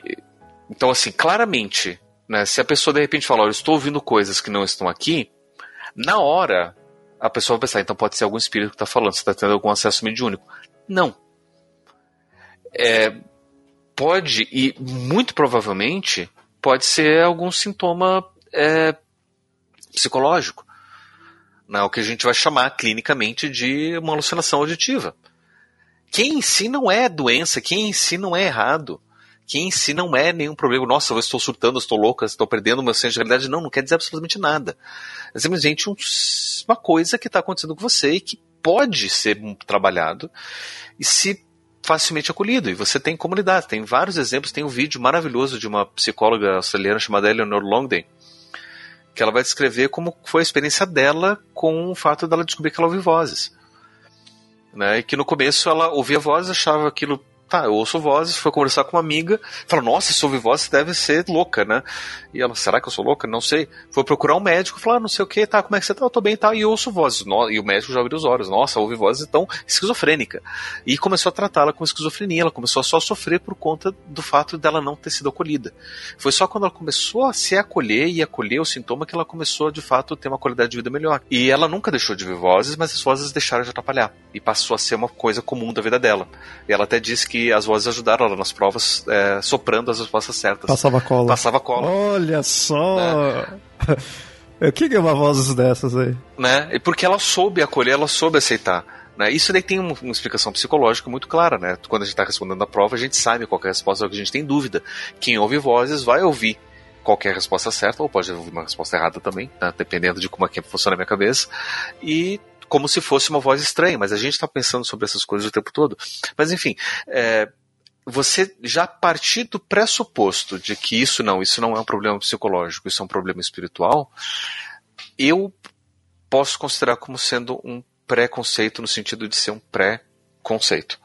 então assim, claramente, né? Se a pessoa de repente fala, eu estou ouvindo coisas que não estão aqui, na hora a pessoa vai pensar, então pode ser algum espírito que está falando, você está tendo algum acesso mediúnico. Não. É, pode, e muito provavelmente, pode ser algum sintoma é, psicológico. Né, o que a gente vai chamar clinicamente de uma alucinação auditiva. Que em si não é doença, que em si não é errado que em si não é nenhum problema. Nossa, eu estou surtando, eu estou louca, estou perdendo meu senso de realidade. Não, não quer dizer absolutamente nada. É simplesmente um, uma coisa que está acontecendo com você e que pode ser trabalhado e se facilmente acolhido. E você tem comunidade, tem vários exemplos. Tem um vídeo maravilhoso de uma psicóloga australiana chamada Eleanor Longden, que ela vai descrever como foi a experiência dela com o fato dela descobrir que ela ouve vozes. Né? E que no começo ela ouvia vozes, achava aquilo Tá, eu ouço vozes, foi conversar com uma amiga, falou, nossa, se ouve vozes deve ser louca, né? E ela, será que eu sou louca? Não sei. Foi procurar um médico, falou, ah, não sei o que, tá, como é que você tá? Eu tô bem, tá, e eu ouço vozes. E o médico já abriu os olhos, nossa, ouve vozes, então, esquizofrênica. E começou a tratá-la com esquizofrenia, ela começou a só sofrer por conta do fato dela não ter sido acolhida. Foi só quando ela começou a se acolher e acolher o sintoma que ela começou, de fato, ter uma qualidade de vida melhor. E ela nunca deixou de ouvir vozes, mas as vozes deixaram de atrapalhar. E passou a ser uma coisa comum da vida dela. E ela até disse que as vozes ajudaram ela nas provas, é, soprando as respostas certas. Passava cola. Passava cola. Olha só! É. O que é uma voz dessas aí? Né? E porque ela soube acolher, ela soube aceitar. Né? Isso daí tem uma, uma, explicação psicológica muito clara, né? Quando a gente está respondendo a prova, a gente sabe qual é a resposta, é que a gente tem dúvida. Quem ouve vozes vai ouvir qualquer resposta certa, ou pode ouvir uma resposta errada também, né? dependendo de como é que funciona a minha cabeça. E como se fosse uma voz estranha, mas a gente está pensando sobre essas coisas o tempo todo. Mas enfim, é, você já partir do pressuposto de que isso não, isso não é um problema psicológico, isso é um problema espiritual, eu posso considerar como sendo um preconceito no sentido de ser um pré-conceito.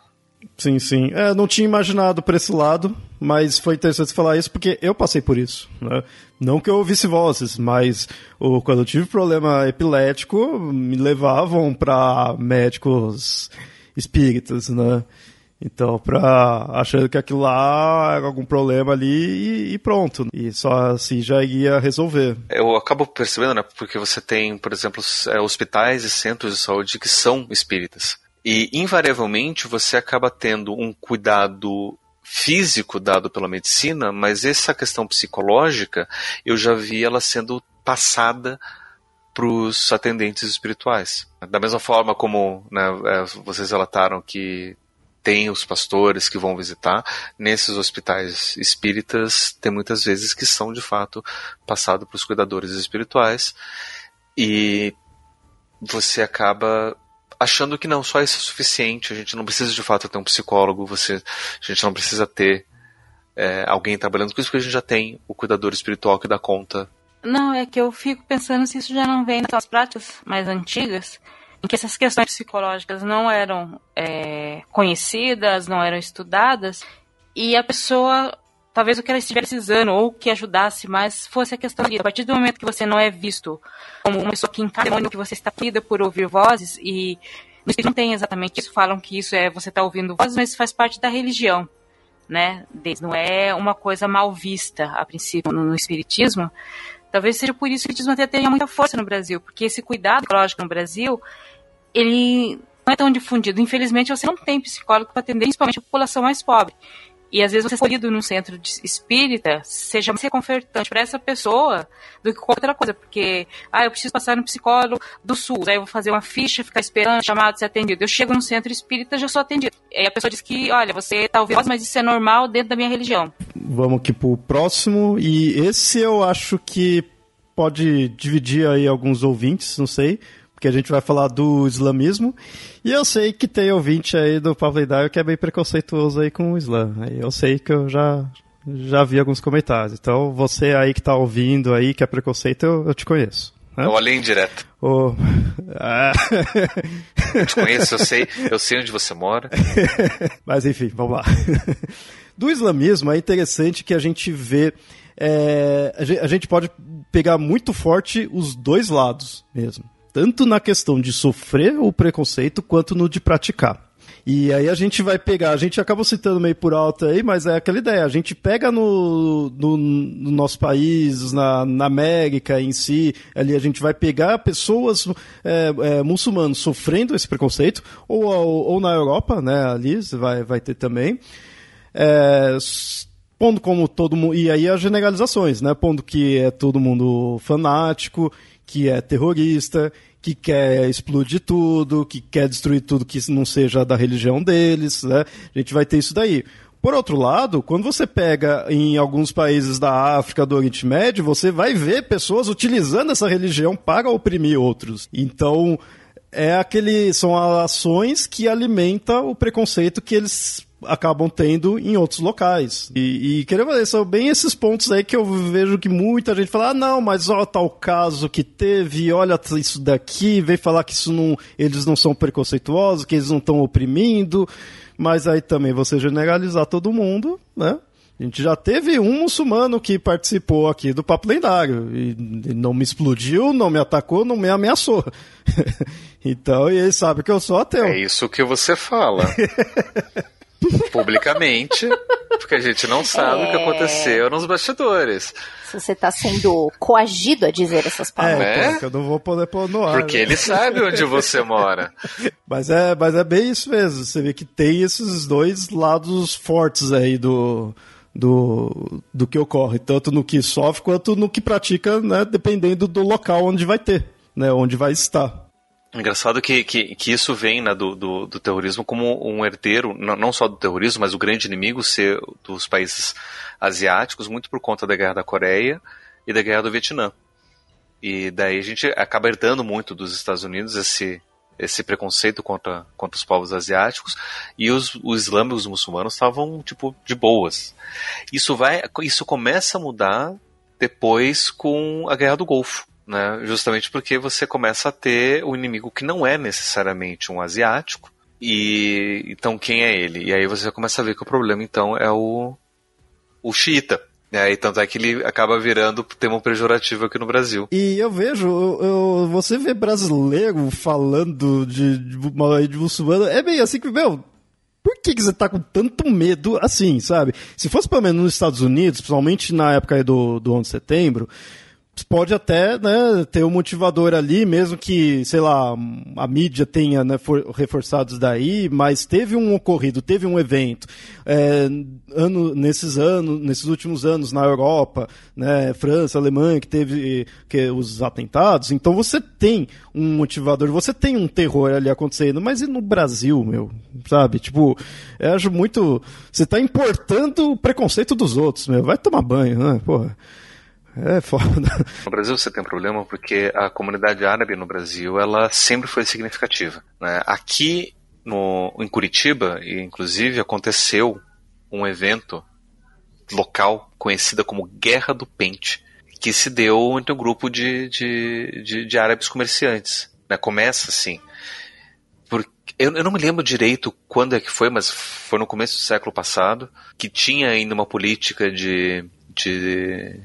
Sim, sim. É, não tinha imaginado por esse lado, mas foi interessante falar isso porque eu passei por isso. Né? Não que eu ouvisse vozes, mas o, quando eu tive problema epilético, me levavam para médicos espíritas, né? Então, pra, achando que aquilo lá era algum problema ali e, e, pronto. E só assim já ia resolver. Eu acabo percebendo, né? Porque você tem, por exemplo, é, hospitais e centros de saúde que são espíritas. E, invariavelmente, você acaba tendo um cuidado físico dado pela medicina, mas essa questão psicológica, eu já vi ela sendo passada para os atendentes espirituais. Da mesma forma como né, é, vocês relataram que tem os pastores que vão visitar. Nesses hospitais espíritas, tem muitas vezes que são de fato passados para os cuidadores espirituais e você acaba achando que não, só isso é suficiente, a gente não precisa de fato ter um psicólogo, você, a gente não precisa ter é, alguém trabalhando com isso, porque a gente já tem o cuidador espiritual que dá conta. Não, é que eu fico pensando se isso já não vem das práticas mais antigas, em que essas questões psicológicas não eram é, conhecidas, não eram estudadas, e a pessoa talvez o que ela estivesse precisando ou que ajudasse mais fosse a questão ali. A partir do momento que você não é visto como uma pessoa que encara demônio, que você está lida por ouvir vozes e não tem exatamente isso, falam que isso é você está ouvindo vozes, mas faz parte da religião, né? Não é uma coisa mal vista a princípio no, no Espiritismo. Talvez seja por isso que o Espiritismo até tenha muita força no Brasil, porque esse cuidado ecológico no Brasil, ele não é tão difundido. Infelizmente, você não tem psicólogo para atender, principalmente a população mais pobre. E às vezes você escolhido num centro de espírita seja mais reconfortante para essa pessoa do que qualquer outra coisa, porque ah, eu preciso passar no psicólogo do SUS, aí eu vou fazer uma ficha, ficar esperando, chamado, ser atendido. Eu chego no centro espírita já sou atendido. Aí a pessoa diz que, olha, você tá ouvindo, mas isso é normal dentro da minha religião. Vamos aqui pro próximo, e esse eu acho que pode dividir aí alguns ouvintes, não sei porque a gente vai falar do islamismo. E eu sei que tem ouvinte aí do Pablo Idaio que é bem preconceituoso aí com o Islã. Eu sei que eu já, já vi alguns comentários. Então, você aí que está ouvindo aí, que é preconceito, eu, eu te conheço. Né? Eu olhei indireto. Oh. Ah. eu te conheço, eu sei, eu sei onde você mora. Mas enfim, vamos lá. Do islamismo é interessante que a gente vê. É, a gente pode pegar muito forte os dois lados mesmo tanto na questão de sofrer o preconceito quanto no de praticar. E aí a gente vai pegar, a gente acabou citando meio por alto aí, mas é aquela ideia, a gente pega no, no, no, nosso país, na, na América em si, ali a gente vai pegar pessoas é, é, muçulmanos sofrendo esse preconceito, ou, ou, ou, na Europa, né, ali vai, vai ter também, é, pondo como todo mundo, e aí as generalizações, né, pondo que é todo mundo fanático, que é terrorista, que quer explodir tudo, que quer destruir tudo que não seja da religião deles, né? A gente vai ter isso daí. Por outro lado, quando você pega em alguns países da África, do Oriente Médio, você vai ver pessoas utilizando essa religião para oprimir outros. Então, é aquele são ações que alimentam o preconceito que eles acabam tendo em outros locais. E, e queria dizer, são bem esses pontos aí que eu vejo que muita gente fala, ah, não, mas ó, tal caso que teve, olha isso daqui, vem falar que isso não, eles não são preconceituosos, que eles não estão oprimindo, mas aí também você generalizar todo mundo, né? A gente já teve um muçulmano que participou aqui do Papo Lendário e não me explodiu, não me atacou, não me ameaçou. então, e ele sabe que eu sou ateu. É isso que você fala. publicamente, porque a gente não sabe é... o que é. aconteceu nos bastidores. Se você está sendo coagido a dizer essas palavras. É, eu não vou poder pôr no ar. Porque né? ele sabe onde você mora. Mas é, mas é bem isso mesmo. Você vê que tem esses dois lados fortes aí do, do, do que ocorre, tanto no que sofre quanto no que pratica, né, dependendo do local onde vai ter, né, onde vai estar. Engraçado que, que, que isso vem né, do, do, do, terrorismo como um herdeiro, não só do terrorismo, mas o grande inimigo ser dos países asiáticos, muito por conta da guerra da Coreia e da guerra do Vietnã. E daí a gente acaba herdando muito dos Estados Unidos esse, esse preconceito contra, contra os povos asiáticos e os, os islâmicos os muçulmanos estavam tipo de boas. Isso vai, isso começa a mudar depois com a guerra do Golfo né? Justamente porque você começa a ter um inimigo que não é necessariamente um asiático. E então quem é ele? E aí você começa a ver que o problema então é o o xiita. É, e tanto é que ele acaba virando termo pejorativo aqui no Brasil. E eu vejo, eu, você vê brasileiro falando de, de, de muçulmano, é bem assim que, meu, por que, que você tá com tanto medo assim, sabe? Se fosse pelo menos nos Estados Unidos, principalmente na época do, do 11 de setembro, pode até né, ter um motivador ali, mesmo que, sei lá, a mídia tenha né, for, reforçados daí, mas teve um ocorrido, teve um evento é, ano, nesses anos, nesses últimos anos na Europa, né, França, Alemanha, que teve que, os atentados, então você tem um motivador, você tem um terror ali acontecendo, mas e no Brasil, meu, sabe? Tipo, eu acho muito. Você está importando o preconceito dos outros, meu, vai tomar banho, né, porra. É foda. No Brasil você tem um problema porque a comunidade árabe no Brasil ela sempre foi significativa. Né? Aqui no, em Curitiba, inclusive, aconteceu um evento local conhecida como Guerra do Pente, que se deu entre um grupo de, de, de, de árabes comerciantes. Né? Começa assim. Por, eu, eu, não me lembro direito quando é que foi, mas foi no começo do século passado, que tinha ainda uma política de, de,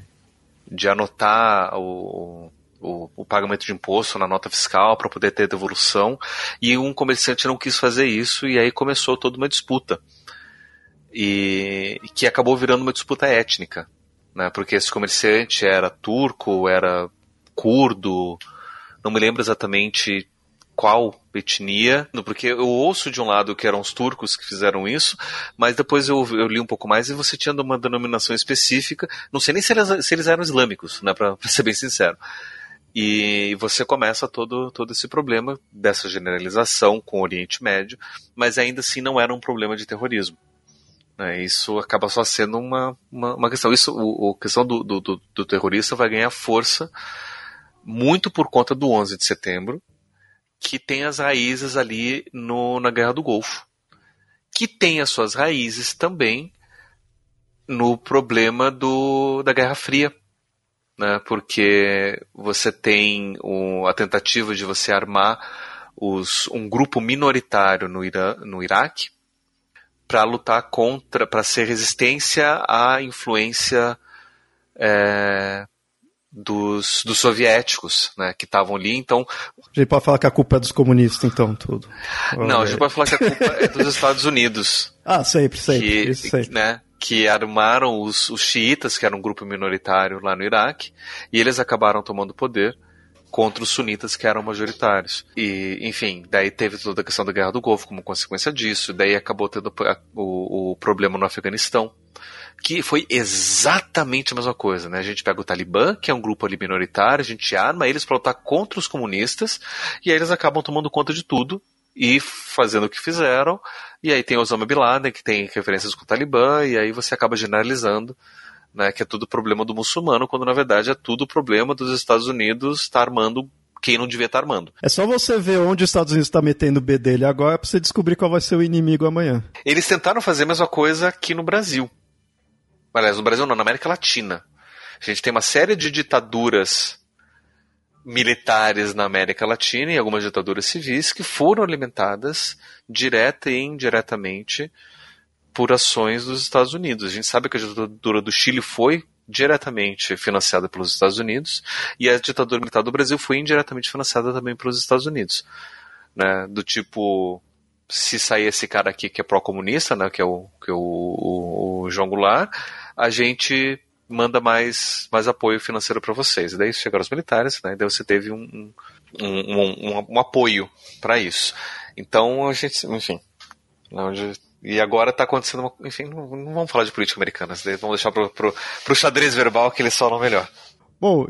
de anotar o, o, o, pagamento de imposto na nota fiscal para poder ter devolução, e um comerciante não quis fazer isso, e aí começou toda uma disputa. E que acabou virando uma disputa étnica, né? Porque esse comerciante era turco, era curdo, não me lembro exatamente qual etnia, porque eu ouço de um lado que eram os turcos que fizeram isso, mas depois eu, eu li um pouco mais e você tinha uma denominação específica, não sei nem se eles, se eles eram islâmicos, né, para ser bem sincero. E você começa todo, todo esse problema dessa generalização com o Oriente Médio, mas ainda assim não era um problema de terrorismo. Né? Isso acaba só sendo uma, uma, uma questão. Isso, o, a questão do, do, do terrorista vai ganhar força muito por conta do 11 de setembro, que tem as raízes ali no, na Guerra do Golfo, que tem as suas raízes também no problema do, da Guerra Fria, né? porque você tem o, a tentativa de você armar os, um grupo minoritário no, Irã, no Iraque para lutar contra, para ser resistência à influência é, dos, dos soviéticos, né, que estavam ali, então... A gente pode falar que a culpa é dos comunistas, então, tudo. Não, a gente pode falar que a culpa é dos Estados Unidos. Ah, sempre, sempre. Que, isso sempre. Né, que armaram os, os xiitas, que era um grupo minoritário lá no Iraque, e eles acabaram tomando poder contra os sunitas que eram majoritários. E, enfim, daí teve toda a questão da Guerra do Golfo como consequência disso, daí acabou tendo o, o problema no Afeganistão, que foi exatamente a mesma coisa, né? A gente pega o Talibã, que é um grupo ali minoritário, a gente arma eles para lutar contra os comunistas, e aí eles acabam tomando conta de tudo e fazendo o que fizeram. E aí tem Osama Bin Laden, que tem referências com o Talibã, e aí você acaba generalizando, né, que é tudo problema do muçulmano, quando na verdade é tudo problema dos Estados Unidos estar tá armando quem não devia estar tá armando. É só você ver onde os Estados Unidos está metendo o B dele agora para você descobrir qual vai ser o inimigo amanhã. Eles tentaram fazer a mesma coisa aqui no Brasil. Aliás, no Brasil não, na América Latina. A gente tem uma série de ditaduras militares na América Latina e algumas ditaduras civis que foram alimentadas direta e indiretamente por ações dos Estados Unidos. A gente sabe que a ditadura do Chile foi diretamente financiada pelos Estados Unidos e a ditadura militar do Brasil foi indiretamente financiada também pelos Estados Unidos. Né? Do tipo, se sair esse cara aqui que é pró-comunista, né, que é o, que é o, o, o João Goulart, a gente manda mais, mais apoio financeiro para vocês. E daí chegaram os militares, né? E daí você teve um, um, um, um, um apoio para isso. Então a gente, enfim, onde e agora está acontecendo uma. Enfim, não, não, vamos falar de política americana, vamos deixar pro, pro xadrez verbal que eles falam melhor. Bom,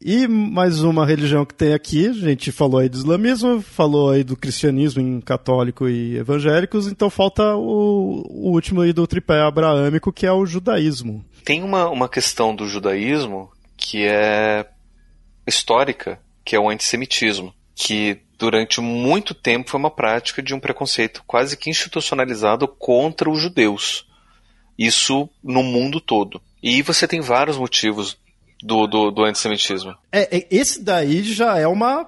e mais uma religião que tem aqui, a gente falou aí do islamismo, falou aí do cristianismo em católico e evangélicos, então falta o, o último aí do tripé abraâmico, que é o judaísmo. Tem uma, uma questão do judaísmo que é histórica, que é o antissemitismo, que durante muito tempo foi uma prática de um preconceito quase que institucionalizado contra os judeus. Isso no mundo todo. E você tem vários motivos do, do, do antissemitismo. É, é, esse daí já é uma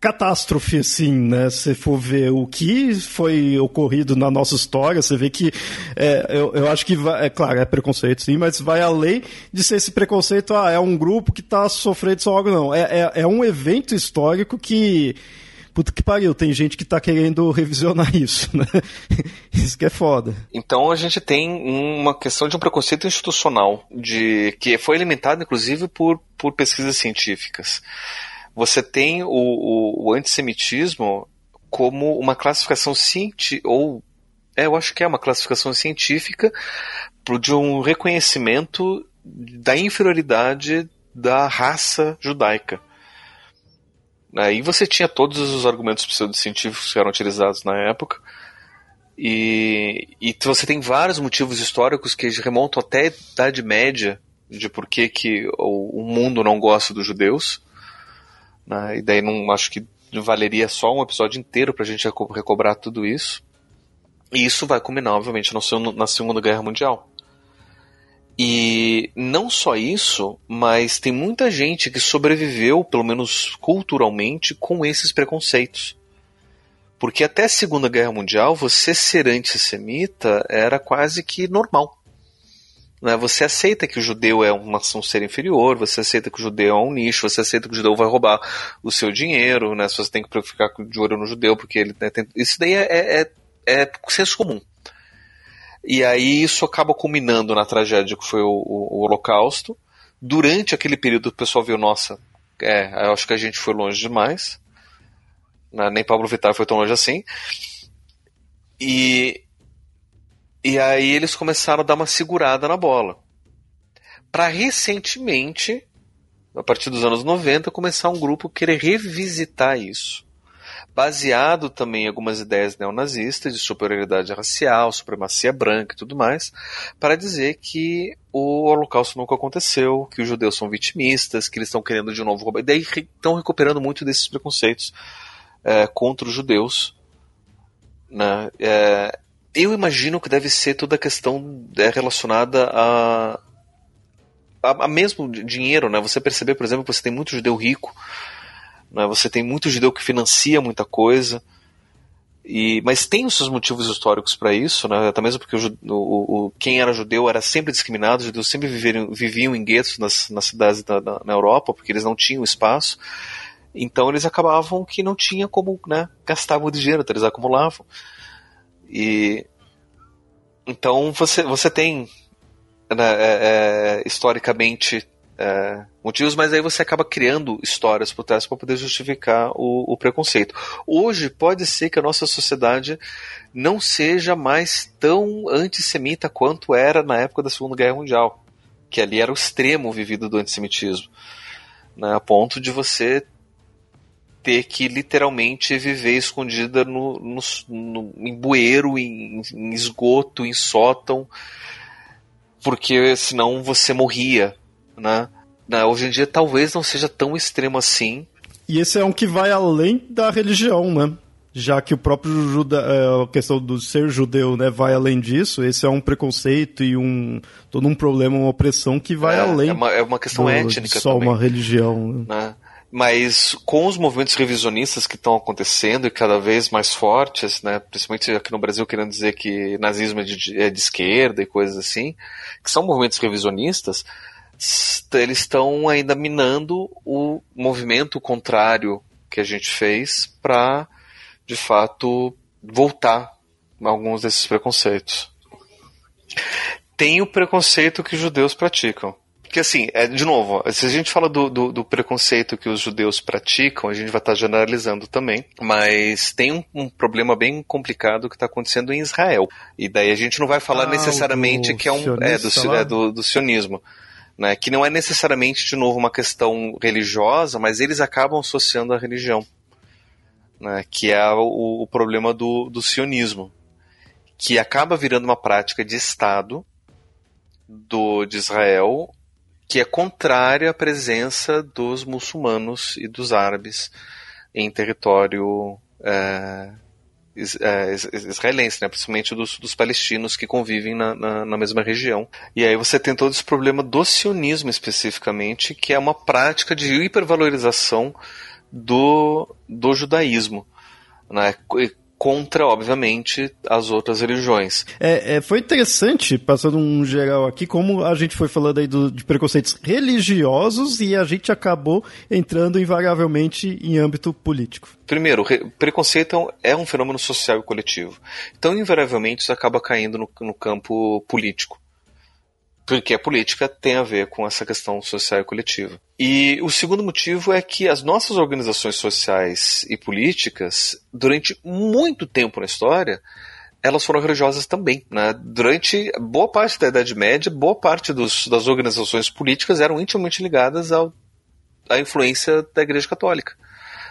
catástrofe, assim, né? Se for ver o que foi ocorrido na nossa história, você vê que é, eu, eu acho que, vai, é claro, é preconceito, sim, mas vai além de ser esse preconceito, ah, é um grupo que está sofrendo só algo, não. É, é, é um evento histórico que puta que pariu, tem gente que tá querendo revisionar isso, né? Isso que é foda. Então a gente tem uma questão de um preconceito institucional, de que foi alimentado inclusive por, por pesquisas científicas. Você tem o, o, o antissemitismo como uma classificação científica, ou é, eu acho que é uma classificação científica de um reconhecimento da inferioridade da raça judaica. Aí você tinha todos os argumentos pseudocientíficos que eram utilizados na época. E, e você tem vários motivos históricos que remontam até a Idade Média de por que, que o, o mundo não gosta dos judeus. Né? E daí não acho que valeria só um episódio inteiro para a gente recobrar tudo isso. E isso vai culminar, obviamente, na Segunda Guerra Mundial. E não só isso, mas tem muita gente que sobreviveu, pelo menos culturalmente, com esses preconceitos. Porque até a Segunda Guerra Mundial, você ser antissemita era quase que normal. Né? Você aceita que o judeu é uma, um ser inferior, você aceita que o judeu é um nicho, você aceita que o judeu vai roubar o seu dinheiro, né? Se você tem que ficar de olho no judeu, porque ele né, tem... Isso daí é, é, é, é senso comum. E aí isso acaba culminando na tragédia que foi o, o, o Holocausto. Durante aquele período o pessoal viu, nossa, é, eu acho que a gente foi longe demais. Né? Nem Pablo Vittar foi tão longe assim. E, e aí eles começaram a dar uma segurada na bola. Para recentemente, a partir dos anos 90, começar um grupo querer revisitar isso baseado também em algumas ideias neonazistas de superioridade racial, supremacia branca e tudo mais, para dizer que o Holocausto nunca aconteceu, que os judeus são vitimistas, que eles estão querendo de novo. E daí estão recuperando muito desses preconceitos é, contra os judeus. Né? É, eu imagino que deve ser toda a questão é, relacionada a, a, a mesmo dinheiro, né? Você perceber, por exemplo, que você tem muito judeu rico né? Você tem muito judeu que financia muita coisa. E, mas tem os seus motivos históricos para isso, né? até mesmo porque o, o, o, quem era judeu era sempre discriminado, os judeus sempre viviam, viviam em guetos nas, nas cidades da, na, na, Europa, porque eles não tinham espaço, então eles acabavam que não tinha como né, gastar muito dinheiro, então eles acumulavam. E então você, você tem né, é, é, historicamente é, motivos, mas aí você acaba criando histórias por trás para poder justificar o, o, preconceito. Hoje pode ser que a nossa sociedade não seja mais tão antissemita quanto era na época da Segunda Guerra Mundial, que ali era o extremo vivido do antissemitismo, né, a ponto de você ter que literalmente viver escondida no, no, no em bueiro, em, em esgoto, em sótão, porque senão você morria né? Hoje em dia talvez não seja tão extremo assim. E esse é um que vai além da religião, né? Já que o próprio juda, é, a questão do ser judeu, né, vai além disso, esse é um preconceito e um todo um problema, uma opressão que vai é, além. É uma, é uma questão do, étnica só também. uma religião. Né? Mas com os movimentos revisionistas que estão acontecendo e cada vez mais fortes, né, principalmente aqui no Brasil querendo dizer que nazismo é de, é de esquerda e coisas assim, que são movimentos revisionistas, eles estão ainda minando o movimento contrário que a gente fez para, de fato, voltar alguns desses preconceitos. Tem o preconceito que os judeus praticam. Porque, assim, é, de novo, se a gente fala do, do, do, preconceito que os judeus praticam, a gente vai estar generalizando também, mas tem um, um problema bem complicado que está acontecendo em Israel. E daí a gente não vai falar ah, necessariamente que é um. É, do, é do, do sionismo né, que não é necessariamente, de novo, uma questão religiosa, mas eles acabam associando a religião, né, que é o, o problema do, do sionismo, que acaba virando uma prática de Estado do, de Israel que é contrária à presença dos muçulmanos e dos árabes em território é, israelense, né? principalmente dos, dos palestinos que convivem na, na, na, mesma região. E aí você tem todo esse problema do sionismo especificamente, que é uma prática de hipervalorização do, do judaísmo. Né? Contra, obviamente, as outras religiões. É, é, foi interessante, passando um geral aqui, como a gente foi falando aí do, de preconceitos religiosos e a gente acabou entrando invariavelmente em âmbito político. Primeiro, preconceito é um fenômeno social e coletivo. Então, invariavelmente, isso acaba caindo no, no campo político porque a política tem a ver com essa questão social e coletiva. E o segundo motivo é que as nossas organizações sociais e políticas, durante muito tempo na história, elas foram religiosas também. Né? Durante boa parte da Idade Média, boa parte dos, das organizações políticas eram intimamente ligadas ao, à influência da Igreja Católica.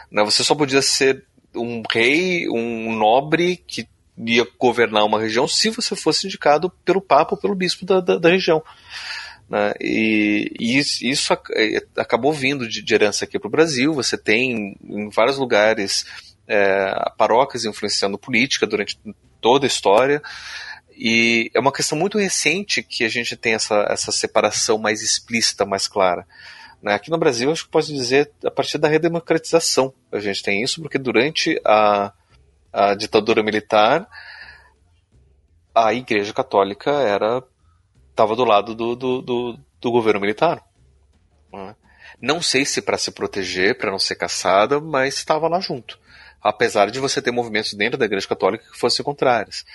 Né? Você só podia ser um rei, um nobre que ia governar uma região se você fosse indicado pelo Papa ou pelo Bispo da, da, da região. Né? E, e, isso é, acabou vindo de, de herança aqui para o Brasil. Você tem em vários lugares é, paróquias influenciando política durante toda a história. E é uma questão muito recente que a gente tem essa, essa separação mais explícita, mais clara. Né? Aqui no Brasil, acho que posso dizer, a partir da redemocratização, a gente tem isso, porque durante a, a ditadura militar, a Igreja Católica era estava do lado do, do, do, do governo militar. Né? Não sei se para se proteger, para não ser caçada, mas estava lá junto. Apesar de você ter movimentos dentro da Igreja Católica que fossem contrários.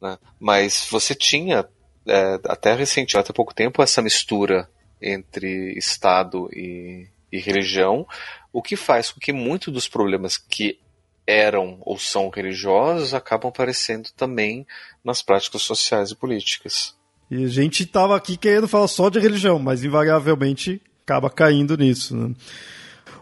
Né? Mas você tinha, é, até recentemente, até pouco tempo, essa mistura entre Estado e, e religião, o que faz com que muitos dos problemas que eram ou são religiosos acabam aparecendo também nas práticas sociais e políticas. E a gente estava aqui querendo falar só de religião, mas invariavelmente acaba caindo nisso. Né?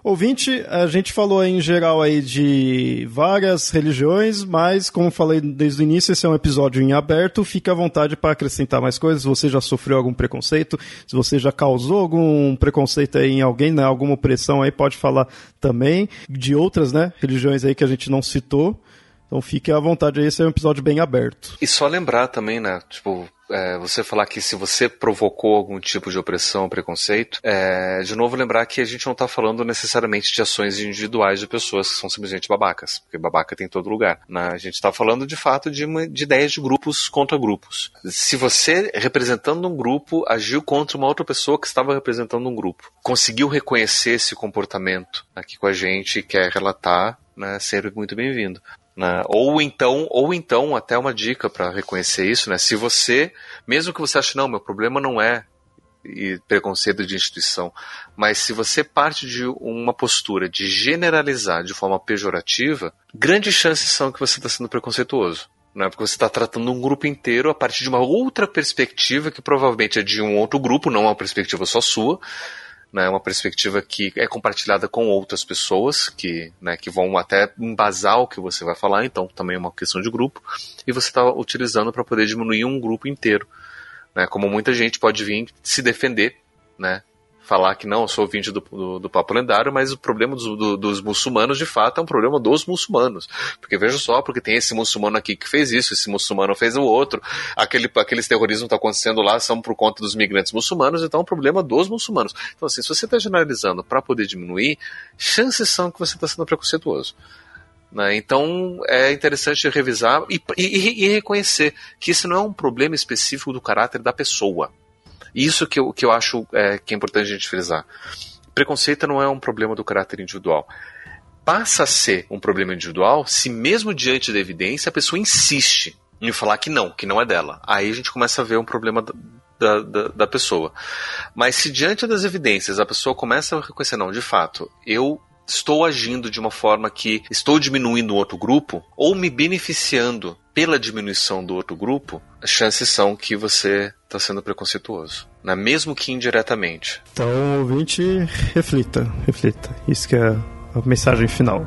Ouvinte, a gente falou em geral aí de várias religiões, mas como falei desde o início, esse é um episódio em aberto, fique à vontade para acrescentar mais coisas. Se você já sofreu algum preconceito, se você já causou algum preconceito aí em alguém, né, alguma opressão aí, pode falar também de outras, né, religiões aí que a gente não citou. Então fique à vontade aí, esse é um episódio bem aberto. E só lembrar também, né, tipo, é, você falar que se você provocou algum tipo de opressão preconceito, é, de novo lembrar que a gente não está falando necessariamente de ações individuais de pessoas que são simplesmente babacas, porque babaca tem em todo lugar. Né? A gente está falando de fato de, uma, de ideias de grupos contra grupos. Se você, representando um grupo, agiu contra uma outra pessoa que estava representando um grupo, conseguiu reconhecer esse comportamento aqui com a gente e quer relatar, né, sempre muito bem-vindo. Né? Ou então, ou então até uma dica para reconhecer isso, né? Se você, mesmo que você ache não, meu problema não é preconceito de instituição, mas se você parte de uma postura de generalizar de forma pejorativa, grandes chances são que você está sendo preconceituoso. Né? Porque você está tratando um grupo inteiro a partir de uma outra perspectiva que provavelmente é de um outro grupo, não é uma perspectiva só sua, né, uma perspectiva que é compartilhada com outras pessoas que, né, que vão até embasar o que você vai falar, então também é uma questão de grupo, e você está utilizando para poder diminuir um grupo inteiro. Né, como muita gente pode vir se defender, né, falar que não, eu sou ouvinte do, do, do Papo Lendário, mas o problema dos, do, dos muçulmanos, de fato, é um problema dos muçulmanos. Porque veja só, porque tem esse muçulmano aqui que fez isso, esse muçulmano fez o outro, aquele, aqueles terrorismos que estão acontecendo lá são por conta dos migrantes muçulmanos, então é um problema dos muçulmanos. Então, assim, se você está generalizando para poder diminuir, chances são que você está sendo preconceituoso. Né? Então é interessante revisar e, e, e reconhecer que isso não é um problema específico do caráter da pessoa. Isso que eu, que eu acho é, que é importante a gente frisar. Preconceito não é um problema do caráter individual. Passa a ser um problema individual se, mesmo diante da evidência, a pessoa insiste em falar que não, que não é dela. Aí a gente começa a ver um problema da, da, da, pessoa. Mas se diante das evidências a pessoa começa a reconhecer, não, de fato, eu estou agindo de uma forma que estou diminuindo outro grupo ou me beneficiando pela diminuição do outro grupo, as chances são que você está sendo preconceituoso, né? mesmo que indiretamente. Então, ouvinte, reflita, reflita. Isso que é a mensagem final.